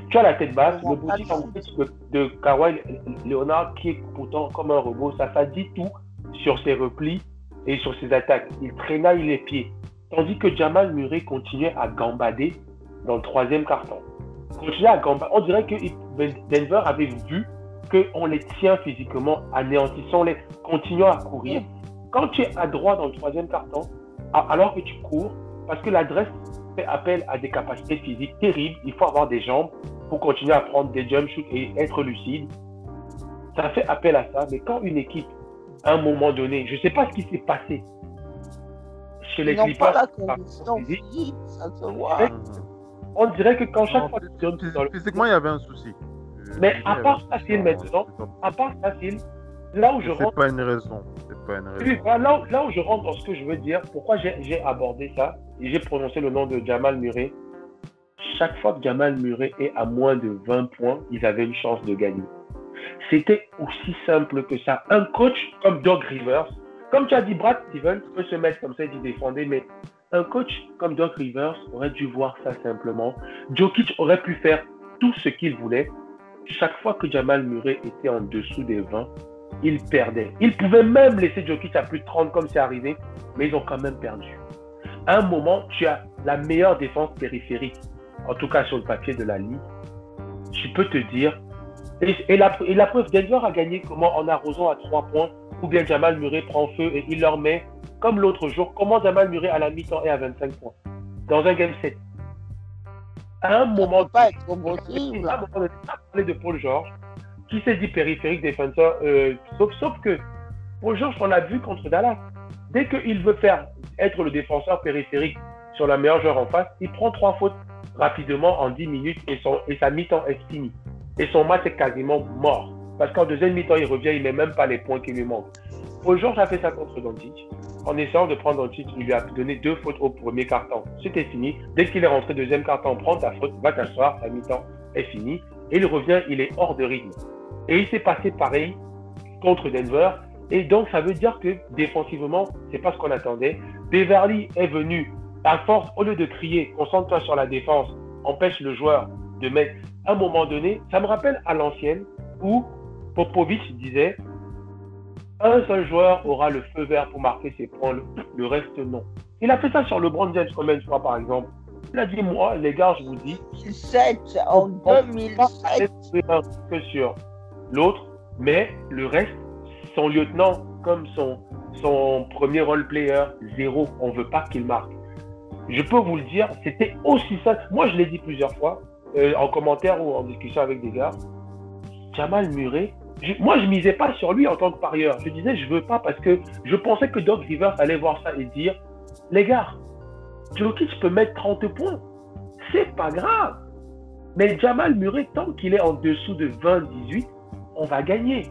tu as la tête basse, le body de, de Kawhi Leonard qui est pourtant comme un robot, ça, ça dit tout sur ses replis et sur ses attaques. Il traînaille les pieds. Tandis que Jamal Murray continuait à gambader dans le troisième carton. Continuait à gambader. On dirait que Denver avait vu qu'on les tient physiquement, anéantissons-les, continuons à courir. Quand tu es à droite dans le troisième carton, alors que tu cours, parce que l'adresse fait appel à des capacités physiques terribles, il faut avoir des jambes pour continuer à prendre des jump shoots et être lucide. Ça fait appel à ça, mais quand une équipe, à un moment donné, je ne sais pas ce qui s'est passé chez les Clippers, on dirait que quand chaque fois Physiquement, il y avait un souci. Mais à part ça, maintenant, à part ça, là où je rentre. C'est pas une raison. C'est pas une raison. là, là, où je rentre dans ce que je veux dire, pourquoi j'ai abordé ça et j'ai prononcé le nom de Jamal Murray. Chaque fois que Jamal Murray est à moins de 20 points, ils avaient une chance de gagner. C'était aussi simple que ça. Un coach comme Doug Rivers, comme tu as dit, Brad Stevens peut se mettre comme ça et dit défendre, mais un coach comme Doug Rivers aurait dû voir ça simplement. Jokic aurait pu faire tout ce qu'il voulait chaque fois que Jamal Murray était en dessous des 20, il perdait. Il pouvait même laisser Jokic à plus de 30 comme c'est arrivé, mais ils ont quand même perdu. À un moment, tu as la meilleure défense périphérique, en tout cas sur le papier de la Ligue. Je peux te dire, et, la, preuve, Denver a gagné comment en arrosant à 3 points, ou bien Jamal Murray prend feu et il leur met, comme l'autre jour, comment Jamal Murray à la mi-temps est à 25 points, dans un game 7 à un moment pas être possible. À un moment donné, de Paul George, qui s'est dit périphérique défenseur, euh, sauf, sauf que Paul George, on l'a vu contre Dallas. Dès qu'il veut faire être le défenseur périphérique sur la meilleure joueur en face, il prend trois fautes rapidement en 10 minutes et, son, et sa mi-temps est finie. Et son match est quasiment mort. Parce qu'en deuxième mi-temps, il revient, il met même pas les points qui lui manquent. Paul George a fait ça contre Doncic. En essayant de prendre Doncic, il lui a donné deux fautes au premier carton. C'était fini. Dès qu'il est rentré deuxième carton, prends ta faute, va t'asseoir, sa mi-temps est finie. Et il revient, il est hors de rythme. Et il s'est passé pareil contre Denver. Et donc, ça veut dire que défensivement, c'est pas ce qu'on attendait. Beverly est venu à force, au lieu de crier, concentre-toi sur la défense, empêche le joueur de mettre. À un moment donné, ça me rappelle à l'ancienne où Popovic disait un seul joueur aura le feu vert pour marquer ses points, le, reste non. Il a fait ça sur le Brand James combien de fois par exemple Il a dit moi, les gars, je vous dis. 2007, en 2007. Que sur l'autre, mais le reste, son lieutenant comme son, son premier role player, zéro. On ne veut pas qu'il marque. Je peux vous le dire, c'était aussi ça. Moi, je l'ai dit plusieurs fois, euh, en commentaire ou en discussion avec des gars. Jamal Murray, moi, je misais pas sur lui en tant que parieur. Je disais, je veux pas parce que je pensais que Doc Rivers allait voir ça et dire, les gars, Jokic peut mettre 30 points. C'est pas grave. Mais Jamal Murray, tant qu'il est en dessous de 20-18, on va gagner.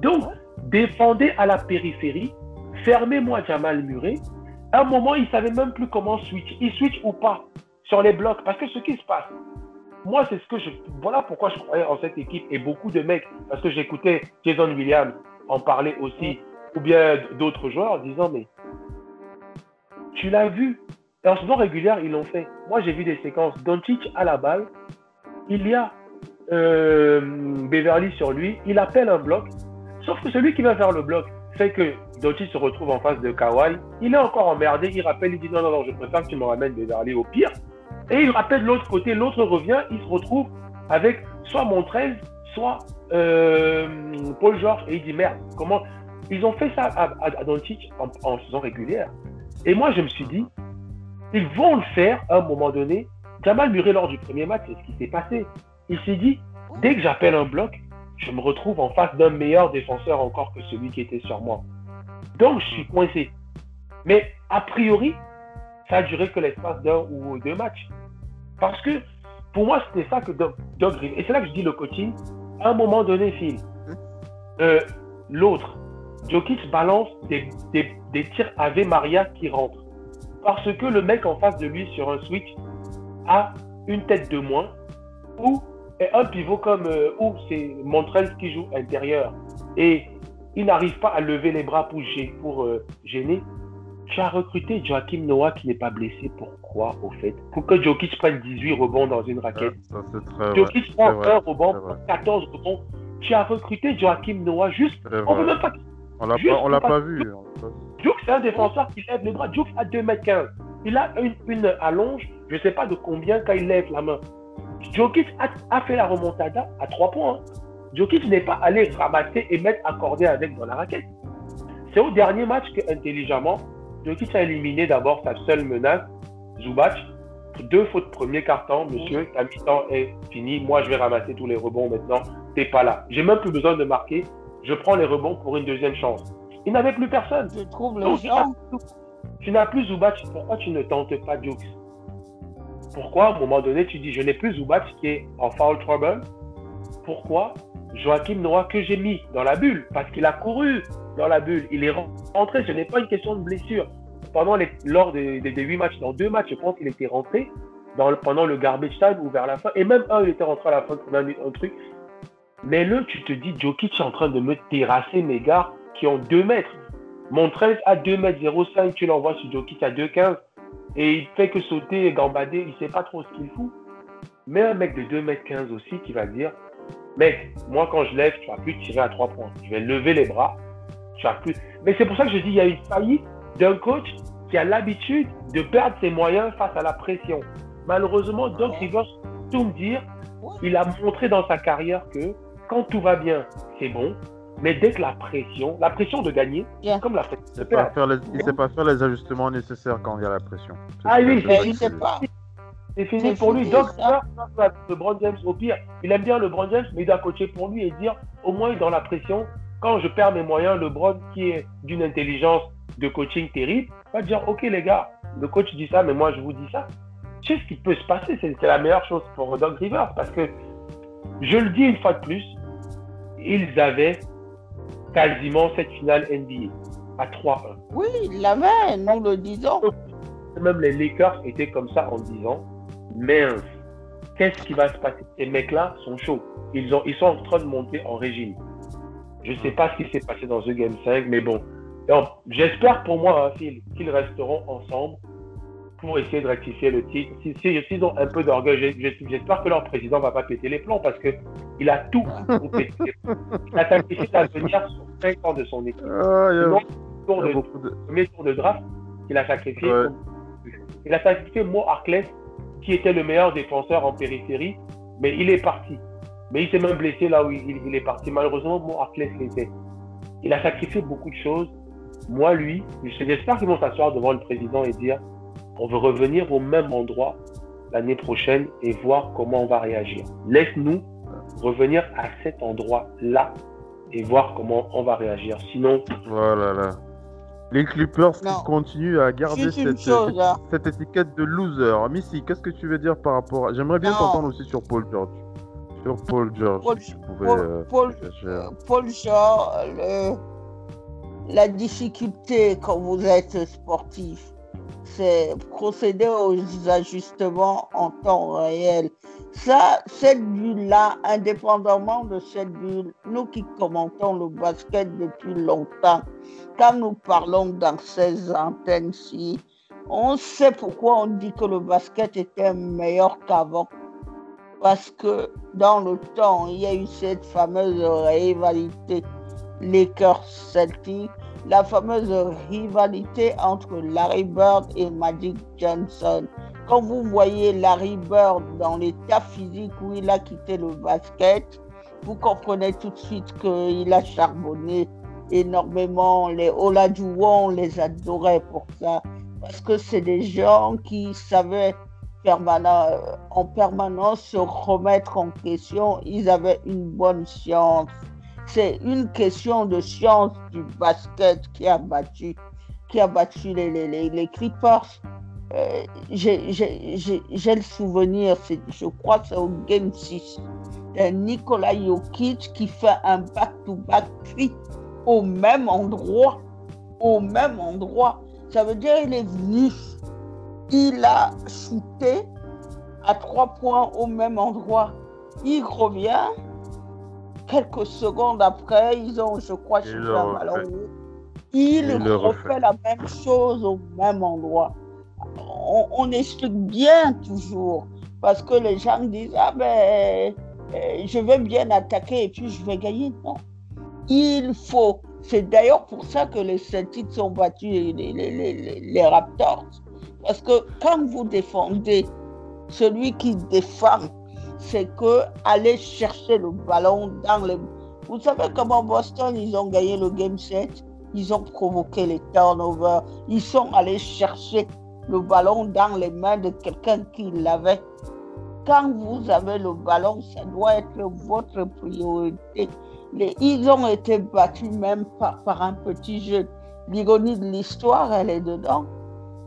Donc, défendez à la périphérie, fermez-moi Jamal Murray. À un moment, il savait même plus comment switch. Il switch ou pas sur les blocs. Parce que ce qui se passe, moi, c'est ce que je. Voilà pourquoi je croyais en cette équipe et beaucoup de mecs, parce que j'écoutais Jason Williams en parler aussi, ou bien d'autres joueurs, disant Mais tu l'as vu? Et en saison régulière, ils l'ont fait. Moi, j'ai vu des séquences. Doncic à la balle, il y a euh, Beverly sur lui, il appelle un bloc, sauf que celui qui va faire le bloc fait que Doncic se retrouve en face de Kawhi. Il est encore emmerdé, il rappelle, il dit non, non, non, je préfère que tu me ramènes Beverly au pire. Et il rappelle l'autre côté, l'autre revient, il se retrouve avec soit Montrez, soit euh, Paul George. Et il dit merde, comment? Ils ont fait ça à, à, en, saison régulière. Et moi, je me suis dit, ils vont le faire à un moment donné. Jamal Murray, lors du premier match, c'est ce qui s'est passé. Il s'est dit, dès que j'appelle un bloc, je me retrouve en face d'un meilleur défenseur encore que celui qui était sur moi. Donc, je suis coincé. Mais a priori, ça a duré que l'espace d'un ou deux matchs. Parce que pour moi, c'était ça que Doug, Et c'est là que je dis le coaching. À un moment donné, Phil, euh, l'autre, Jokic balance des, des, tirs Ave Maria qui rentrent. Parce que le mec en face de lui sur un switch a une tête de moins ou un pivot comme euh, ou c'est Montrell qui joue intérieur et il n'arrive pas à lever les bras pour, pour euh, gêner tu as recruté Joachim Noah qui n'est pas blessé. Pourquoi, au fait? Pour que Jokic prenne 18 rebonds dans une raquette. Jokic prend un rebond, 14 rebonds. Tu as recruté Joachim Noah juste. On ne même pas. On l'a pas, vu. Jokic, c'est un défenseur qui lève les bras. Jokic a 2m15. Il a une, une allonge, je ne sais pas de combien quand il lève la main. Jokic a, fait la remontada à 3 points. Hein. Jokic n'est pas allé ramasser et mettre accordé avec dans la raquette. C'est au dernier match que, intelligemment, Jokic a éliminé d'abord sa seule menace, Zubac? Deux fautes premier carton, monsieur, ta mi-temps est fini. Moi, je vais ramasser tous les rebonds maintenant. T'es pas là. J'ai même plus besoin de marquer. Je prends les rebonds pour une deuxième chance. Il n'avait plus personne. Je trouve le Tu n'as plus Zubac. Pourquoi tu ne tentes pas Jokes Pourquoi, à un moment donné, tu dis je n'ai plus Zubac qui est en foul trouble? Pourquoi Joachim Noah que j'ai mis dans la bulle parce qu'il a couru dans la bulle. Il est rentré. Ce n'est pas une question de blessure. Pendant lors des, huit matchs, dans deux matchs, je pense qu'il était rentré pendant le garbage time ou vers la fin. Et même un, il était rentré à la fin pour un, un truc. Mais là, tu te dis, Jokic est en train de me terrasser mes gars qui ont 2 mètres. Mon 13 à 2 mètres 05, tu l'envoies sur Jokic à 2,15 et il fait que sauter et gambader, il sait pas trop ce qu'il fout. Mais un mec de 2 mètres 15 aussi qui va dire, Mec, moi, quand je lève, tu vas plus tirer à trois points. Je vais lever les bras. Tu vas plus. Mais c'est pour ça que je dis il y a une faillite d'un coach qui a l'habitude de perdre ses moyens face à la pression. Malheureusement, Doc Rivers, tout me dire, il a montré dans sa carrière que quand tout va bien, c'est bon. Mais dès que la pression, la pression de gagner, comme la pression de perdre. Il ne sait pas faire les ajustements nécessaires quand il y a la pression. Ah oui, il ne sait pas. C'est fini pour lui. Donc, le LeBron James, au pire, il aime bien le LeBron James, mais il doit coacher pour lui et dire, au moins, dans la pression, quand je perds mes moyens, le LeBron, qui est d'une intelligence de coaching terrible, va dire, OK, les gars, le coach dit ça, mais moi, je vous dis ça. tu sais ce qui peut se passer, c'est la meilleure chose pour Doug Rivers parce que, je le dis une fois de plus, ils avaient quasiment cette finale NBA à 3-1. Oui, ils l'avaient, nous le disons. <laughs> Même les Lakers étaient comme ça en disant, mince, qu'est-ce qui va se passer? Ces mecs-là sont chauds. Ils, ont, ils sont en train de monter en régime. Je ne sais pas ce qui s'est passé dans ce Game 5, mais bon. J'espère pour moi hein, qu'ils resteront ensemble pour essayer de rectifier le titre. S'ils si, si, ont un peu d'orgueil, j'espère que leur président ne va pas péter les plombs parce qu'il a tout Il a sacrifié l'avenir sur 5 ans de son équipe. Ah, le premier tour de draft qu'il a sacrifié. Il a sacrifié Mo Arclès, qui était le meilleur défenseur en périphérie, mais il est parti. Mais il s'est même blessé là où il, est parti. Malheureusement, Mo Arclès l'était. Il a sacrifié beaucoup de choses. Moi, lui, j'espère qu'ils vont s'asseoir devant le président et dire on veut revenir au même endroit l'année prochaine et voir comment on va réagir. Laisse-nous revenir à cet endroit-là et voir comment on va réagir. Sinon. Voilà. Les Clippers qui continuent à garder cette, hein. cette, étiquette de loser. Missy, qu'est-ce que tu veux dire par rapport à... J'aimerais bien t'entendre aussi sur Paul George. Sur Paul George, Paul, si tu pouvais, Paul, euh, Paul, Paul George, la difficulté quand vous êtes sportif, c'est procéder aux ajustements en temps réel. Ça, cette bulle-là, indépendamment de cette bulle, nous qui commentons le basket depuis longtemps, quand nous parlons dans ces antennes-ci, on sait pourquoi on dit que le basket était meilleur qu'avant. Parce que dans le temps, il y a eu cette fameuse rivalité Lakers-Celtics la fameuse rivalité entre Larry Bird et Magic Johnson. Quand vous voyez Larry Bird dans l'état physique où il a quitté le basket, vous comprenez tout de suite qu'il a charbonné énormément. Les Olajuwon les adorait pour ça. Parce que c'est des gens qui savaient en permanence se remettre en question. Ils avaient une bonne science c'est une question de science du basket qui a battu, qui a battu les, les, les, Clippers. Euh, j'ai le souvenir, je crois que c'est au Game 6, de Nikola Jokic qui fait un back-to-back -back au même endroit. Au même endroit. Ça veut dire qu'il est venu, il a shooté à trois points au même endroit. Il revient, quelques secondes après, ils ont, je crois, un ballon. Ils refait la même chose au même endroit. On, explique bien toujours, parce que les gens disent, ah ben, euh, je vais bien attaquer et puis je vais gagner. Non. Il faut. C'est d'ailleurs pour ça que les Celtics ont battu les, les, Raptors. Parce que quand vous défendez celui qui défend c'est que aller chercher le ballon dans les. Vous savez comment Boston, ils ont gagné le game set Ils ont provoqué les turnovers. Ils sont allés chercher le ballon dans les mains de quelqu'un qui l'avait. Quand vous avez le ballon, ça doit être votre priorité. ils ont été battus même par, par un petit jeune. L'ironie de l'histoire, elle est dedans.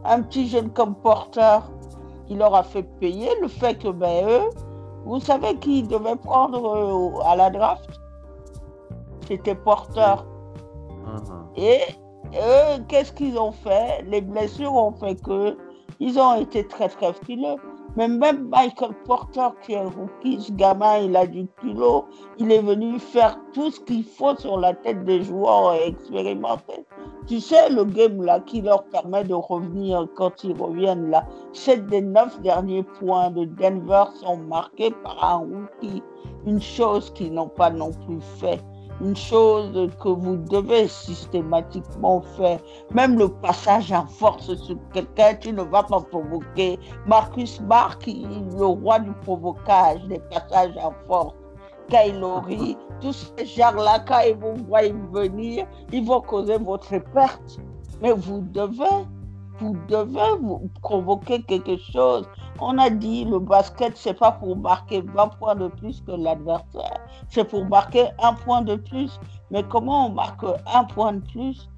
Un petit jeune comme Porter, il leur a fait payer le fait que ben, eux, vous savez qui devait prendre euh, à la draft? C'était Porter. Uh-huh. Et eux, qu'est-ce qu'ils ont fait? Les blessures ont fait que ils ont été très très fileux. Mais même Michael Porter, qui est rookie, ce gamin, il a du culot. Il est venu faire tout ce qu'il faut sur la tête des joueurs expérimentés. Tu sais, le game là qui leur permet de revenir quand ils reviennent là, sept des neuf derniers points de Denver sont marqués par un rookie. Une chose qu'ils n'ont pas non plus fait. Une chose que vous devez systématiquement faire. Même le passage en force sur quelqu'un, tu ne vas pas provoquer. Marcus Mark, le roi du provocage, des passages en force. Kailori, tous ces gens-là, quand ils vous voient venir, ils vont causer votre perte. Mais vous devez, vous devez vous provoquer quelque chose. On a dit le basket, c'est pas pour marquer 20 points de plus que l'adversaire, c'est pour marquer un point de plus. Mais comment on marque un point de plus?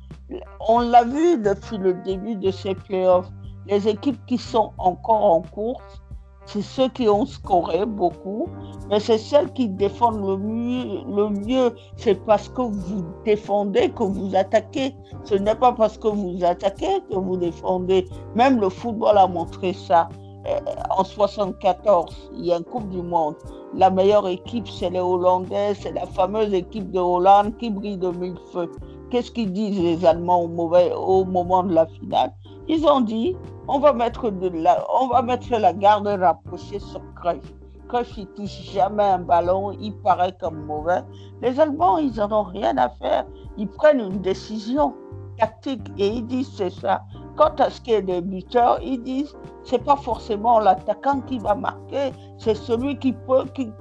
On l'a vu depuis le début de ces playoffs. Les équipes qui sont encore en course, c'est ceux qui ont scoré beaucoup, mais c'est celles qui défendent le mieux. Le mieux, c'est parce que vous défendez que vous attaquez. Ce n'est pas parce que vous attaquez que vous défendez. Même le football a montré ça. En 74, il y a une Coupe du Monde. La meilleure équipe, c'est les Hollandais, c'est la fameuse équipe de Hollande qui brille de mille feux. Qu'est-ce qu'ils disent les Allemands au, mauvais, au moment de la finale? Ils ont dit on va mettre, la, on va mettre la garde rapprochée sur Cruyff. Cruyff, il touche jamais un ballon, il paraît comme mauvais. Les Allemands, ils n'en ont rien à faire. Ils prennent une décision tactique et ils disent c'est ça. Quant à ce qui est des buteurs, ils disent c'est pas forcément l'attaquant qui va marquer, c'est celui qui peut, qui,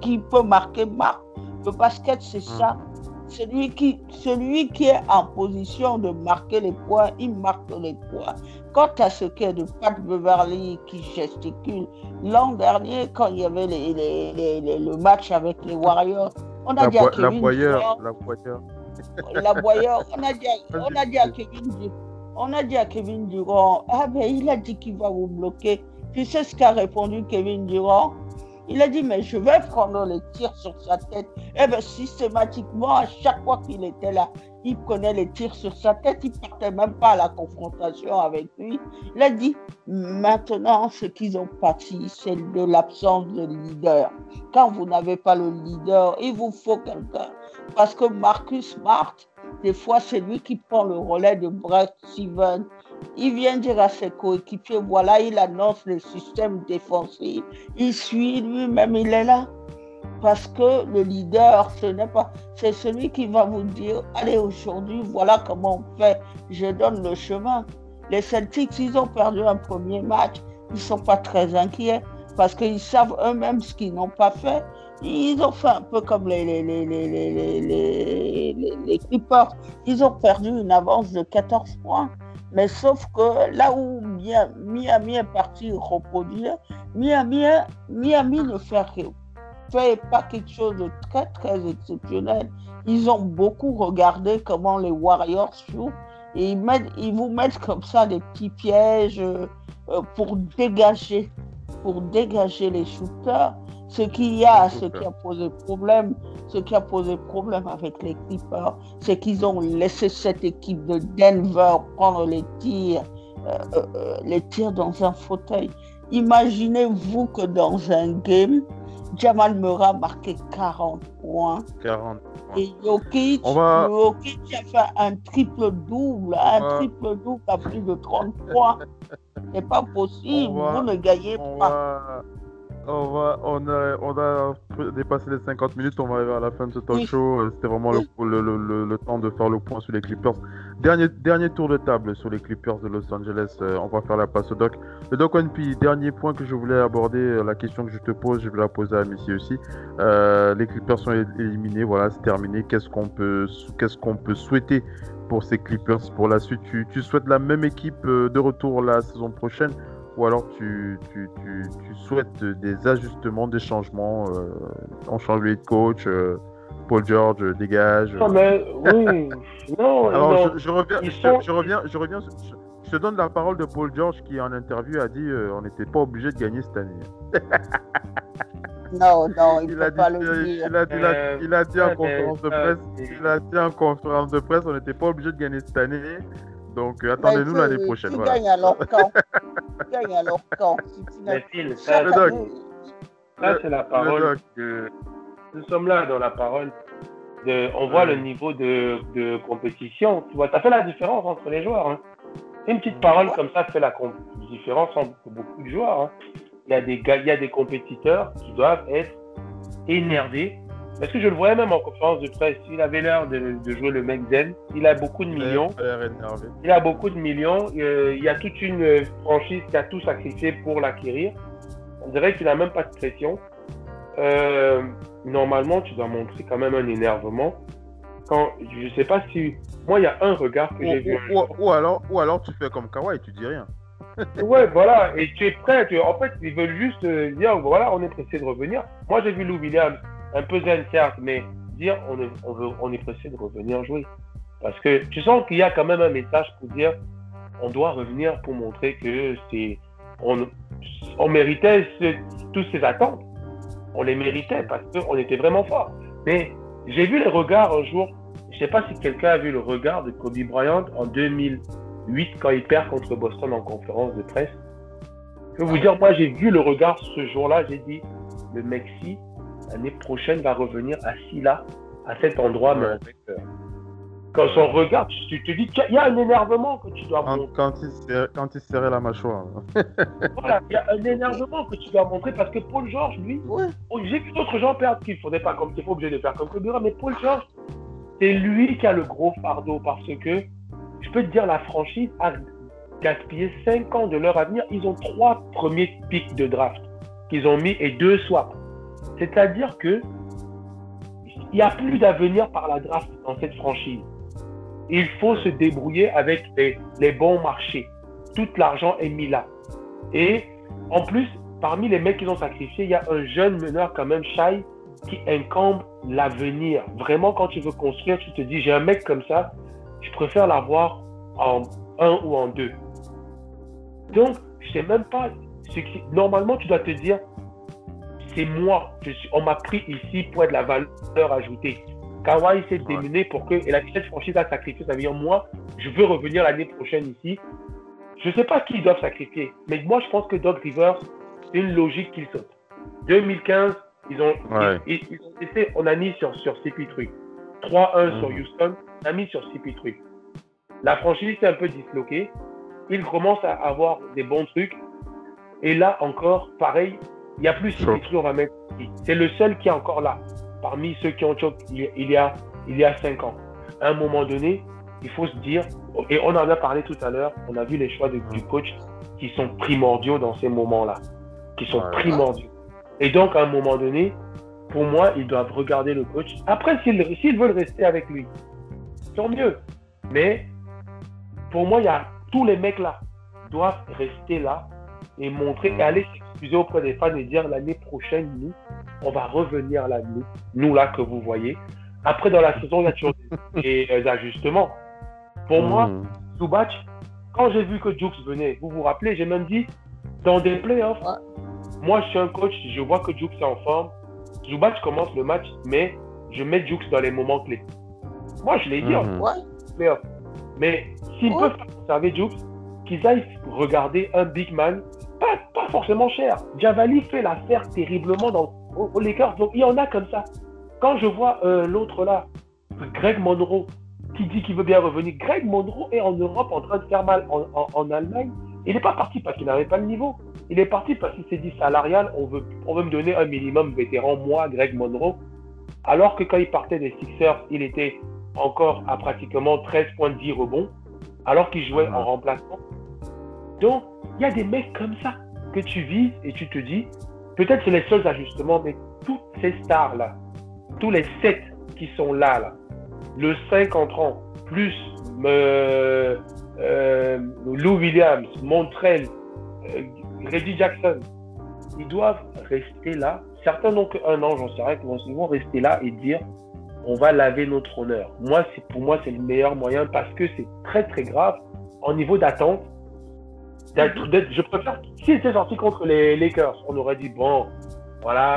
qui peut marquer, marque. Le basket, c'est ça. Hum. Celui qui, celui qui est en position de marquer les points, il marque les points. Quant à ce qui est de Pat Beverly qui gesticule, l'an dernier, quand il y avait les, les, les, le match avec les Warriors, on a dit à Kevin la Durant, la boyeur. La boyeur, on a dit, <laughs> on a dit à Kevin Durant, on a dit à Kevin Durant, ah ben il a dit qu'il va vous bloquer. Tu sais ce qu'a répondu Kevin Durant il a dit, mais je vais prendre les tirs sur sa tête. Eh bien, systématiquement, à chaque fois qu'il était là, il prenait les tirs sur sa tête. Il ne partait même pas à la confrontation avec lui. Il a dit, maintenant, ce qu'ils ont parti, c'est de l'absence de leader. Quand vous n'avez pas le leader, il vous faut quelqu'un. Parce que Marcus Smart, des fois, c'est lui qui prend le relais de Brett Stevens il vient dire à ses coéquipiers, voilà, il annonce le système défensif. Il suit lui-même, il est là. Parce que le leader, ce n'est pas, c'est celui qui va vous dire, allez, aujourd'hui, voilà comment on fait. Je donne le chemin. Les Celtics, ils ont perdu un premier match. Ils ne sont pas très inquiets parce qu'ils savent eux-mêmes ce qu'ils n'ont pas fait. Ils ont fait un peu comme les, Clippers. Ils ont perdu une avance de 14 points. Mais sauf que là où Miami est parti reproduire, Miami, Miami ne fait, pas quelque chose de très très exceptionnel. Ils ont beaucoup regardé comment les Warriors jouent et ils, ils vous mettent comme ça des petits pièges euh, pour dégager, pour dégager les shooters. Ce qui a, ce qui a posé problème, ce qui a posé problème avec les Clippers, c'est qu'ils ont laissé cette équipe de Denver prendre les tirs, euh, euh, euh, les tirs dans un fauteuil. Imaginez-vous que dans un game, Jamal Murray a marqué 40 points. 40 Et Jokic, va... a fait un triple-double, un triple-double à plus de 30 points. C'est pas possible, vous ne gagnez pas. On, va, on, a, on a dépassé les 50 minutes, on va arriver à la fin de ce talk show. Euh, c'était vraiment le, le, le, temps de faire le point sur les Clippers. Dernier, dernier tour de table sur les Clippers de Los Angeles. Euh, on va faire la passe au doc. Le doc One dernier point que je voulais aborder, euh, la question que je te pose, je vais la poser à Missy aussi. les Clippers sont éliminés, voilà, c'est terminé. Qu'est-ce qu'on peut, qu'est-ce qu'on peut souhaiter pour ces Clippers pour la suite? Tu, tu souhaites la même équipe de retour la saison prochaine? Ou alors tu, tu, tu, tu, souhaites des ajustements, des changements, euh, on change de coach, euh, Paul George euh, dégage. Non, mais oui, <laughs> non. Alors Je, reviens, je, reviens, je reviens, je te donne la parole de Paul George qui en interview a dit on n'était pas obligé de gagner cette année. <laughs> Non, non, il, a dit, pas le dire. Il a, dit, il a dit en conférence de presse, il a dit en conférence de presse, on n'était pas obligé de gagner cette année. Donc euh, attendez-nous l'année prochaine. Tu voilà. gagnes à leur camp. <laughs> tu gagnes à leur camp. ça, c'est la parole que nous sommes là dans la parole. De, on voit le niveau de, de, compétition. Tu vois, ça fait la différence entre les joueurs. Hein. Une petite parole comme ça fait la différence entre beaucoup de joueurs. Hein. Il, y a des, il y a des compétiteurs qui doivent être énervés parce que je le voyais même en conférence de presse? Il avait l'air de, jouer le mec zen. Il a beaucoup de millions. Il a beaucoup de millions. Euh, il y a toute une franchise qui a tout sacrifié pour l'acquérir. On dirait qu'il n'a même pas de pression. Euh, normalement, tu dois montrer quand même un énervement. Quand, je sais pas si. Moi, il y a un regard que j'ai vu. Ou, alors, ou alors tu fais comme Kawhi, tu dis rien. <laughs> ouais, voilà. Et tu es prêt. en fait, ils veulent juste euh, dire voilà, on est pressé de revenir. Moi, j'ai vu Lou Williams un peu zen, certes, mais dire on est, on, est pressé de revenir jouer. Parce que tu sens qu'il y a quand même un message pour dire on doit revenir pour montrer que c'est on, on méritait toutes ces attentes. On les méritait parce qu'on était vraiment fort. Mais j'ai vu les regards un jour. Je ne sais pas si quelqu'un a vu le regard de Kobe Bryant en 2008 quand il perd contre Boston en conférence de presse. Je peux vous dire, moi j'ai vu le regard ce jour-là. J'ai dit, le Mexique, l'année prochaine, va revenir assis là, à cet endroit, mais fait, quand on regarde, tu te dis qu'il y a un énervement que tu dois montrer. Quand il, serrait, quand il serrait la mâchoire. voilà, il y a un énervement que tu dois montrer parce que Paul George, lui, oh, j'ai vu d'autres gens perdre qu'il ne faudrait pas, comme il faut obligé de faire comme Kobira, mais Paul George, c'est lui qui a le gros fardeau parce que, je peux te dire, la franchise a gaspillé 5 ans de leur avenir. Ils ont trois premiers pics de draft qu'ils ont mis et deux swaps. C'est-à-dire que il n'y a plus d'avenir par la draft dans cette franchise. Il faut se débrouiller avec les, bons marchés. Tout l'argent est mis là. Et en plus, parmi les mecs qu'ils ont sacrifiés, il y a un jeune meneur quand même, Shai, qui incombe l'avenir. Vraiment, quand tu veux construire, tu te dis, j'ai un mec comme ça, je préfère l'avoir en un ou en deux. Donc, je sais même pas. Ce qui... Normalement, tu dois te dire, c'est moi. Je suis... On m'a pris ici pour être la valeur ajoutée. Kawhi s'est démené pour que, et la cette franchise a sacrifié, ça veut dire moi, je veux revenir l'année prochaine ici. Je ne sais pas qui ils doivent sacrifier, mais moi je pense que Doug Rivers, c'est une logique qu'il saute. 2015, ils ont, ils, ils, on a mis sur, sur CP3. 3-1 sur mhm. Houston, on a mis sur CP3. La franchise s'est un peu disloquée. Il commence à avoir des bons trucs. Et là encore, pareil, il n'y a plus CP3, on va mettre. C'est le seul qui est encore là parmi ceux qui ont choqué il y a, il y a cinq ans. À un moment donné, il faut se dire, et on en a parlé tout à l'heure, on a vu les choix du coach qui sont primordiaux dans ces moments-là, qui sont primordiaux. Et donc, à un moment donné, pour moi, ils doivent regarder le coach. Après, s'ils veulent rester avec lui, tant mieux. Mais pour moi, il y a tous les mecs là doivent rester là et montrer et aller s'excuser auprès des fans et dire l'année prochaine, nous, on va revenir là, nous, nous là que vous voyez. Après, dans la saison, il y a toujours des, ajustements. Pour moi, hmm. Zubac, quand j'ai vu que Jux venait, vous vous rappelez, j'ai même dit, dans des playoffs, moi je suis un coach, je vois que Jux est en forme. Zubac commence le match, mais je mets Jux dans les moments clés. Moi, je l'ai dit en hmm. playoff. Mais s'ils peuvent conserver Jux, qu'ils aillent regarder un big man, pas, forcément cher. Javali fait l'affaire terriblement dans aux, Lakers. Donc il y en a comme ça. Quand je vois euh, l'autre là, Greg Monroe, qui dit qu'il veut bien revenir, Greg Monroe est en Europe en train de faire mal en, Allemagne. Il n'est pas parti parce qu'il n'avait pas le niveau. Il est parti parce qu'il s'est dit salarial, on veut, on veut me donner un minimum vétéran, moi, Greg Monroe. Alors que quand il partait des Sixers, il était encore à pratiquement 13,10 rebonds, alors qu'il jouait en remplacement. Donc, il y a des mecs comme ça que tu vises et tu te dis, Peut-être c'est les seuls ajustements, mais toutes ces stars-là, tous les sept qui sont là, là le 5 entrant, plus euh, euh, Lou Williams, Montrell, euh, Reggie Jackson, ils doivent rester là. Certains n'ont qu'un an, j'en sais rien, ils vont rester là et dire on va laver notre honneur. Moi, pour moi, c'est le meilleur moyen parce que c'est très très grave en niveau d'attente je préfère, s'il était sorti contre les Lakers, on aurait dit, bon, voilà,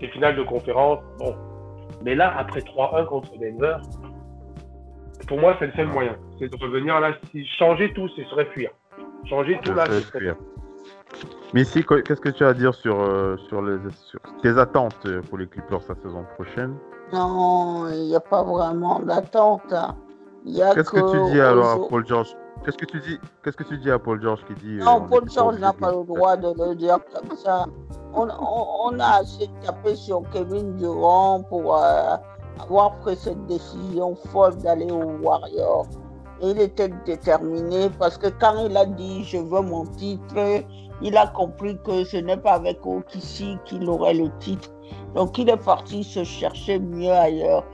c'est finale de conférence, bon. Mais là, après 3-1 contre Denver, pour moi, c'est le seul moyen. C'est de revenir là, si changer tout, ce serait fuir. Changer tout là, ce serait fuir. Missy, qu'est-ce que tu as à dire sur, euh, sur, les, sur tes attentes pour les Clippers la saison prochaine? Non, il n'y a pas vraiment d'attente. Hein. Qu'est-ce que, tu dis alors à Paul George? Qu'est-ce que tu dis Qu'est-ce que tu dis à Paul George qui dit Non, euh, Paul George n'a pas le droit de le dire comme ça. On, on, a assez tapé sur Kevin Durant pour euh, avoir pris cette décision folle d'aller au Warriors. Et il était déterminé parce que quand il a dit je veux mon titre, il a compris que ce n'est pas avec Okishi qu'il aurait le titre. Donc il est parti se chercher mieux ailleurs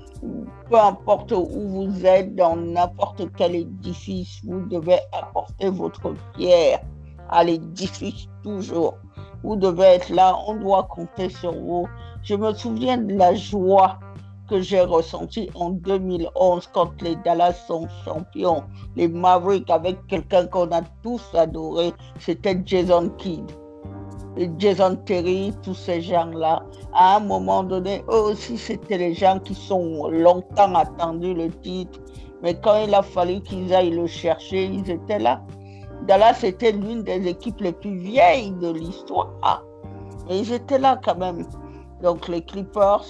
peu importe où vous êtes, dans n'importe quel édifice, vous devez apporter votre pierre à l'édifice toujours. Vous devez être là, on doit compter sur vous. Je me souviens de la joie que j'ai ressenti en 2011 quand les Dallas sont champions, les Mavericks avec quelqu'un qu'on a tous adoré, c'était Jason Kidd. Jason Terry, tous ces gens-là, à un moment donné, eux aussi, c'était les gens qui sont longtemps attendus le titre. Mais quand il a fallu qu'ils aillent le chercher, ils étaient là. Dallas était l'une des équipes les plus vieilles de l'histoire. Et ils étaient là quand même. Donc les Clippers,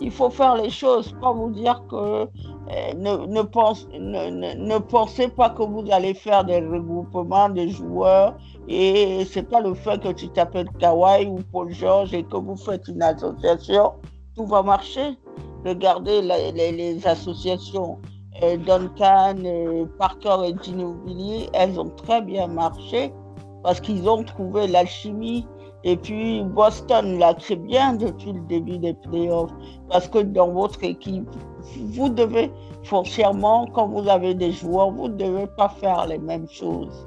il faut faire les choses, pas vous dire que eh, ne, ne, pense, ne, ne, pensez pas que vous allez faire des regroupements de joueurs et c'est pas le fait que tu t'appelles Kawhi ou Paul George et que vous faites une association, tout va marcher. Regardez les, les, associations euh, Duncan, euh, Parker et Ginobili, elles ont très bien marché parce qu'ils ont trouvé l'alchimie et puis Boston l'a très bien depuis le début des playoffs, parce que dans votre équipe, vous devez foncièrement, quand vous avez des joueurs, vous ne devez pas faire les mêmes choses.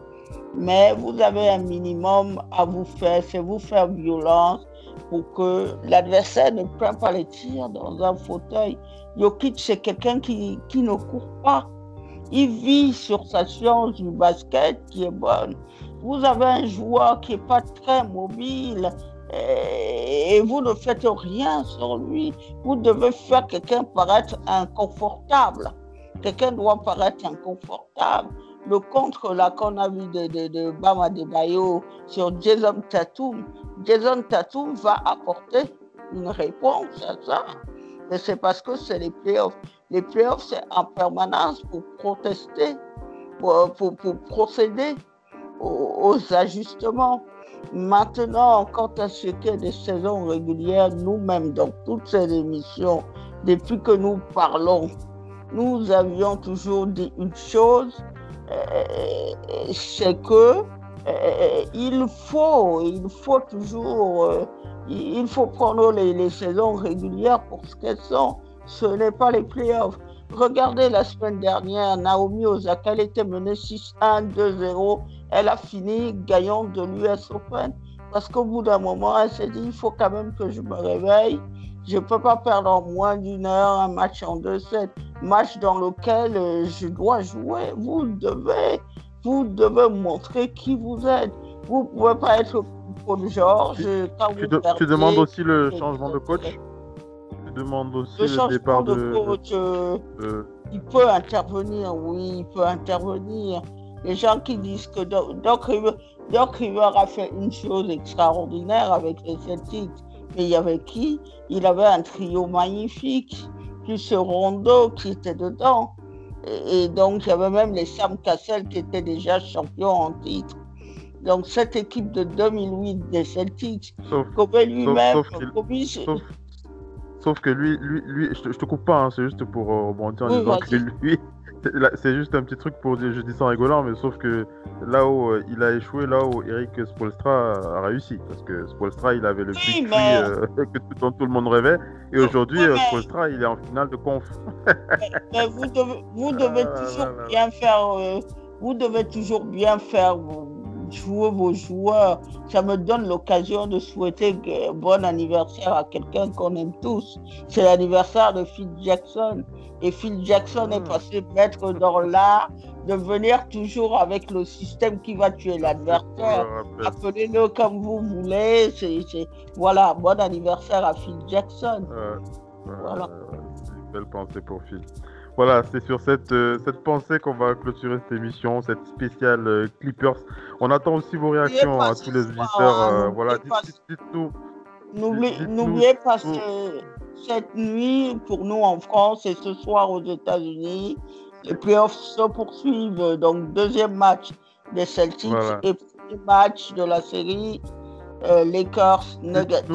Mais vous avez un minimum à vous faire, c'est vous faire violence pour que l'adversaire ne prenne pas les tirs dans un fauteuil. Jokic, c'est quelqu'un qui, qui ne court pas. Il vit sur sa science du basket qui est bonne vous avez un joueur qui n'est pas très mobile et vous ne faites rien sur lui, vous devez faire quelqu'un paraître inconfortable. Quelqu'un doit paraître inconfortable. Le contre là qu'on a vu de, de, de Bama de Bayo sur Jason Tatum, Jason Tatum va apporter une réponse à ça. Et c'est parce que c'est les playoffs. Les playoffs, c'est en permanence pour protester, pour, pour procéder aux, ajustements. Maintenant, quant à ce qui est des saisons régulières, nous-mêmes, dans toutes ces émissions, depuis que nous parlons, nous avions toujours dit une chose, euh, c'est que euh, il faut, il faut toujours, euh, il faut prendre les, les, saisons régulières pour ce qu'elles sont. Ce n'est pas les playoffs. Regardez la semaine dernière, Naomi Osaka, elle était menée 6-1, 2-0 elle a fini gagnant de l'US Open parce qu'au bout d'un moment, elle s'est dit, il faut quand même que je me réveille. Je ne peux pas perdre en moins d'une heure un match en 2-7, match dans lequel euh, je dois jouer. Vous devez, vous devez montrer qui vous êtes. Vous ne pouvez pas être Paul Georges quand tu, vous tu demandes aussi le changement de coach? Tu demandes aussi le, départ de, coach. Euh, il peut intervenir, oui, il peut intervenir les gens qui disent que Doc, River, a fait une chose extraordinaire avec les Celtics. Mais il y avait qui? Il avait un trio magnifique, plus Rondo qui était dedans. Et, donc, il y avait même les Sam Cassell qui étaient déjà champions en titre. Donc, cette équipe de 2008 des Celtics, Kobe lui-même, sauf, que lui, lui, lui je, te, te coupe pas, hein, c'est juste pour euh, rebondir en disant que lui, c'est juste un petit truc pour dire, je dis ça en rigolant, mais sauf que là où euh, il a échoué, là où Eric Spolstra a réussi. Parce que Spolstra, il avait le big euh, <laughs> que tout, tout, le monde rêvait. Et aujourd'hui, euh, Spolstra, il est en finale de conf. <laughs> vous devez, vous devez ah toujours bien faire. vous devez toujours bien faire jouer vos joueurs. Ça me donne l'occasion de souhaiter bon anniversaire à quelqu'un qu'on aime tous. C'est l'anniversaire de Phil Jackson. Et Phil Jackson est hmm. passé maître dans l'art de venir toujours avec le système qui va tuer l'adversaire. Appelez-le comme vous voulez. Voilà, bon anniversaire à Phil Jackson. voilà. Une belle pensée pour Phil. Voilà, c'est sur cette, euh, cette pensée qu'on va clôturer cette émission, cette spéciale euh, Clippers. On attend aussi vos réactions à tous les auditeurs. Euh, voilà, dites-nous. N'oubliez pas que cette nuit, pour nous en France et ce soir aux États-Unis, les playoffs se poursuivent. Donc, deuxième match des Celtics et premier match de la série Lakers Nuggets.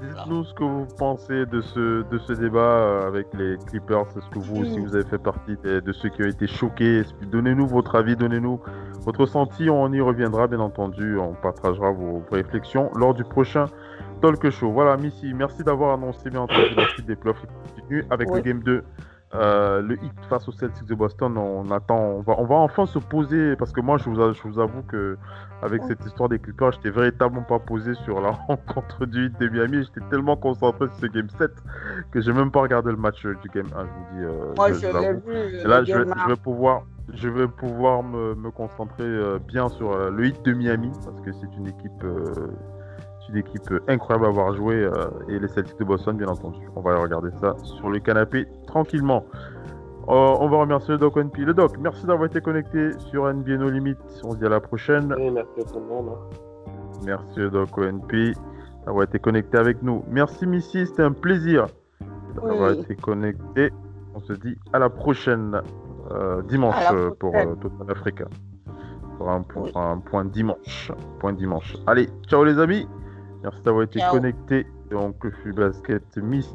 Dites-nous ce que vous pensez de ce, de ce débat euh, avec les Clippers. Est-ce que vous aussi vous avez fait partie de, ceux qui ont été choqués? Donnez-nous votre avis, donnez-nous votre ressenti. On y reviendra bien entendu. On partagera vos, réflexions lors du prochain Talk Show. Voilà, Missy, merci d'avoir annoncé bien entendu la suite des playoffs qui continue avec le Game 2 Euh, le hit face aux Celtics de Boston, on attend, on va, on va enfin se poser parce que moi, je vous, je vous avoue que avec cette histoire des Clippers, j'étais véritablement pas posé sur la <laughs> rencontre du hit de Miami. J'étais tellement concentré sur ce game 7 que j'ai même pas regardé le match du game 1. Je vous dis. Euh, moi, je, l'ai vu. là, je vais, je vais, pouvoir, je vais pouvoir me, me concentrer euh, bien sur euh, le hit de Miami parce que c'est une équipe une équipe incroyable à avoir joué euh, et les Celtics de Boston, bien entendu. On va regarder ça sur le canapé tranquillement. Euh, on va remercier le Doc ONP. Le Doc, merci d'avoir été connecté sur NBA No Limit. On se dit à la prochaine. merci à tout le monde. Hein. Merci le Doc ONP d'avoir été connecté avec nous. Merci Missy, c'était un plaisir d'avoir été connecté. On se dit à la prochaine euh, dimanche pour Total Africa. Pour un, pour un point dimanche. Point dimanche. Allez, ciao les amis. Merci d'avoir été connecté. Donc, je suis Basket Miss.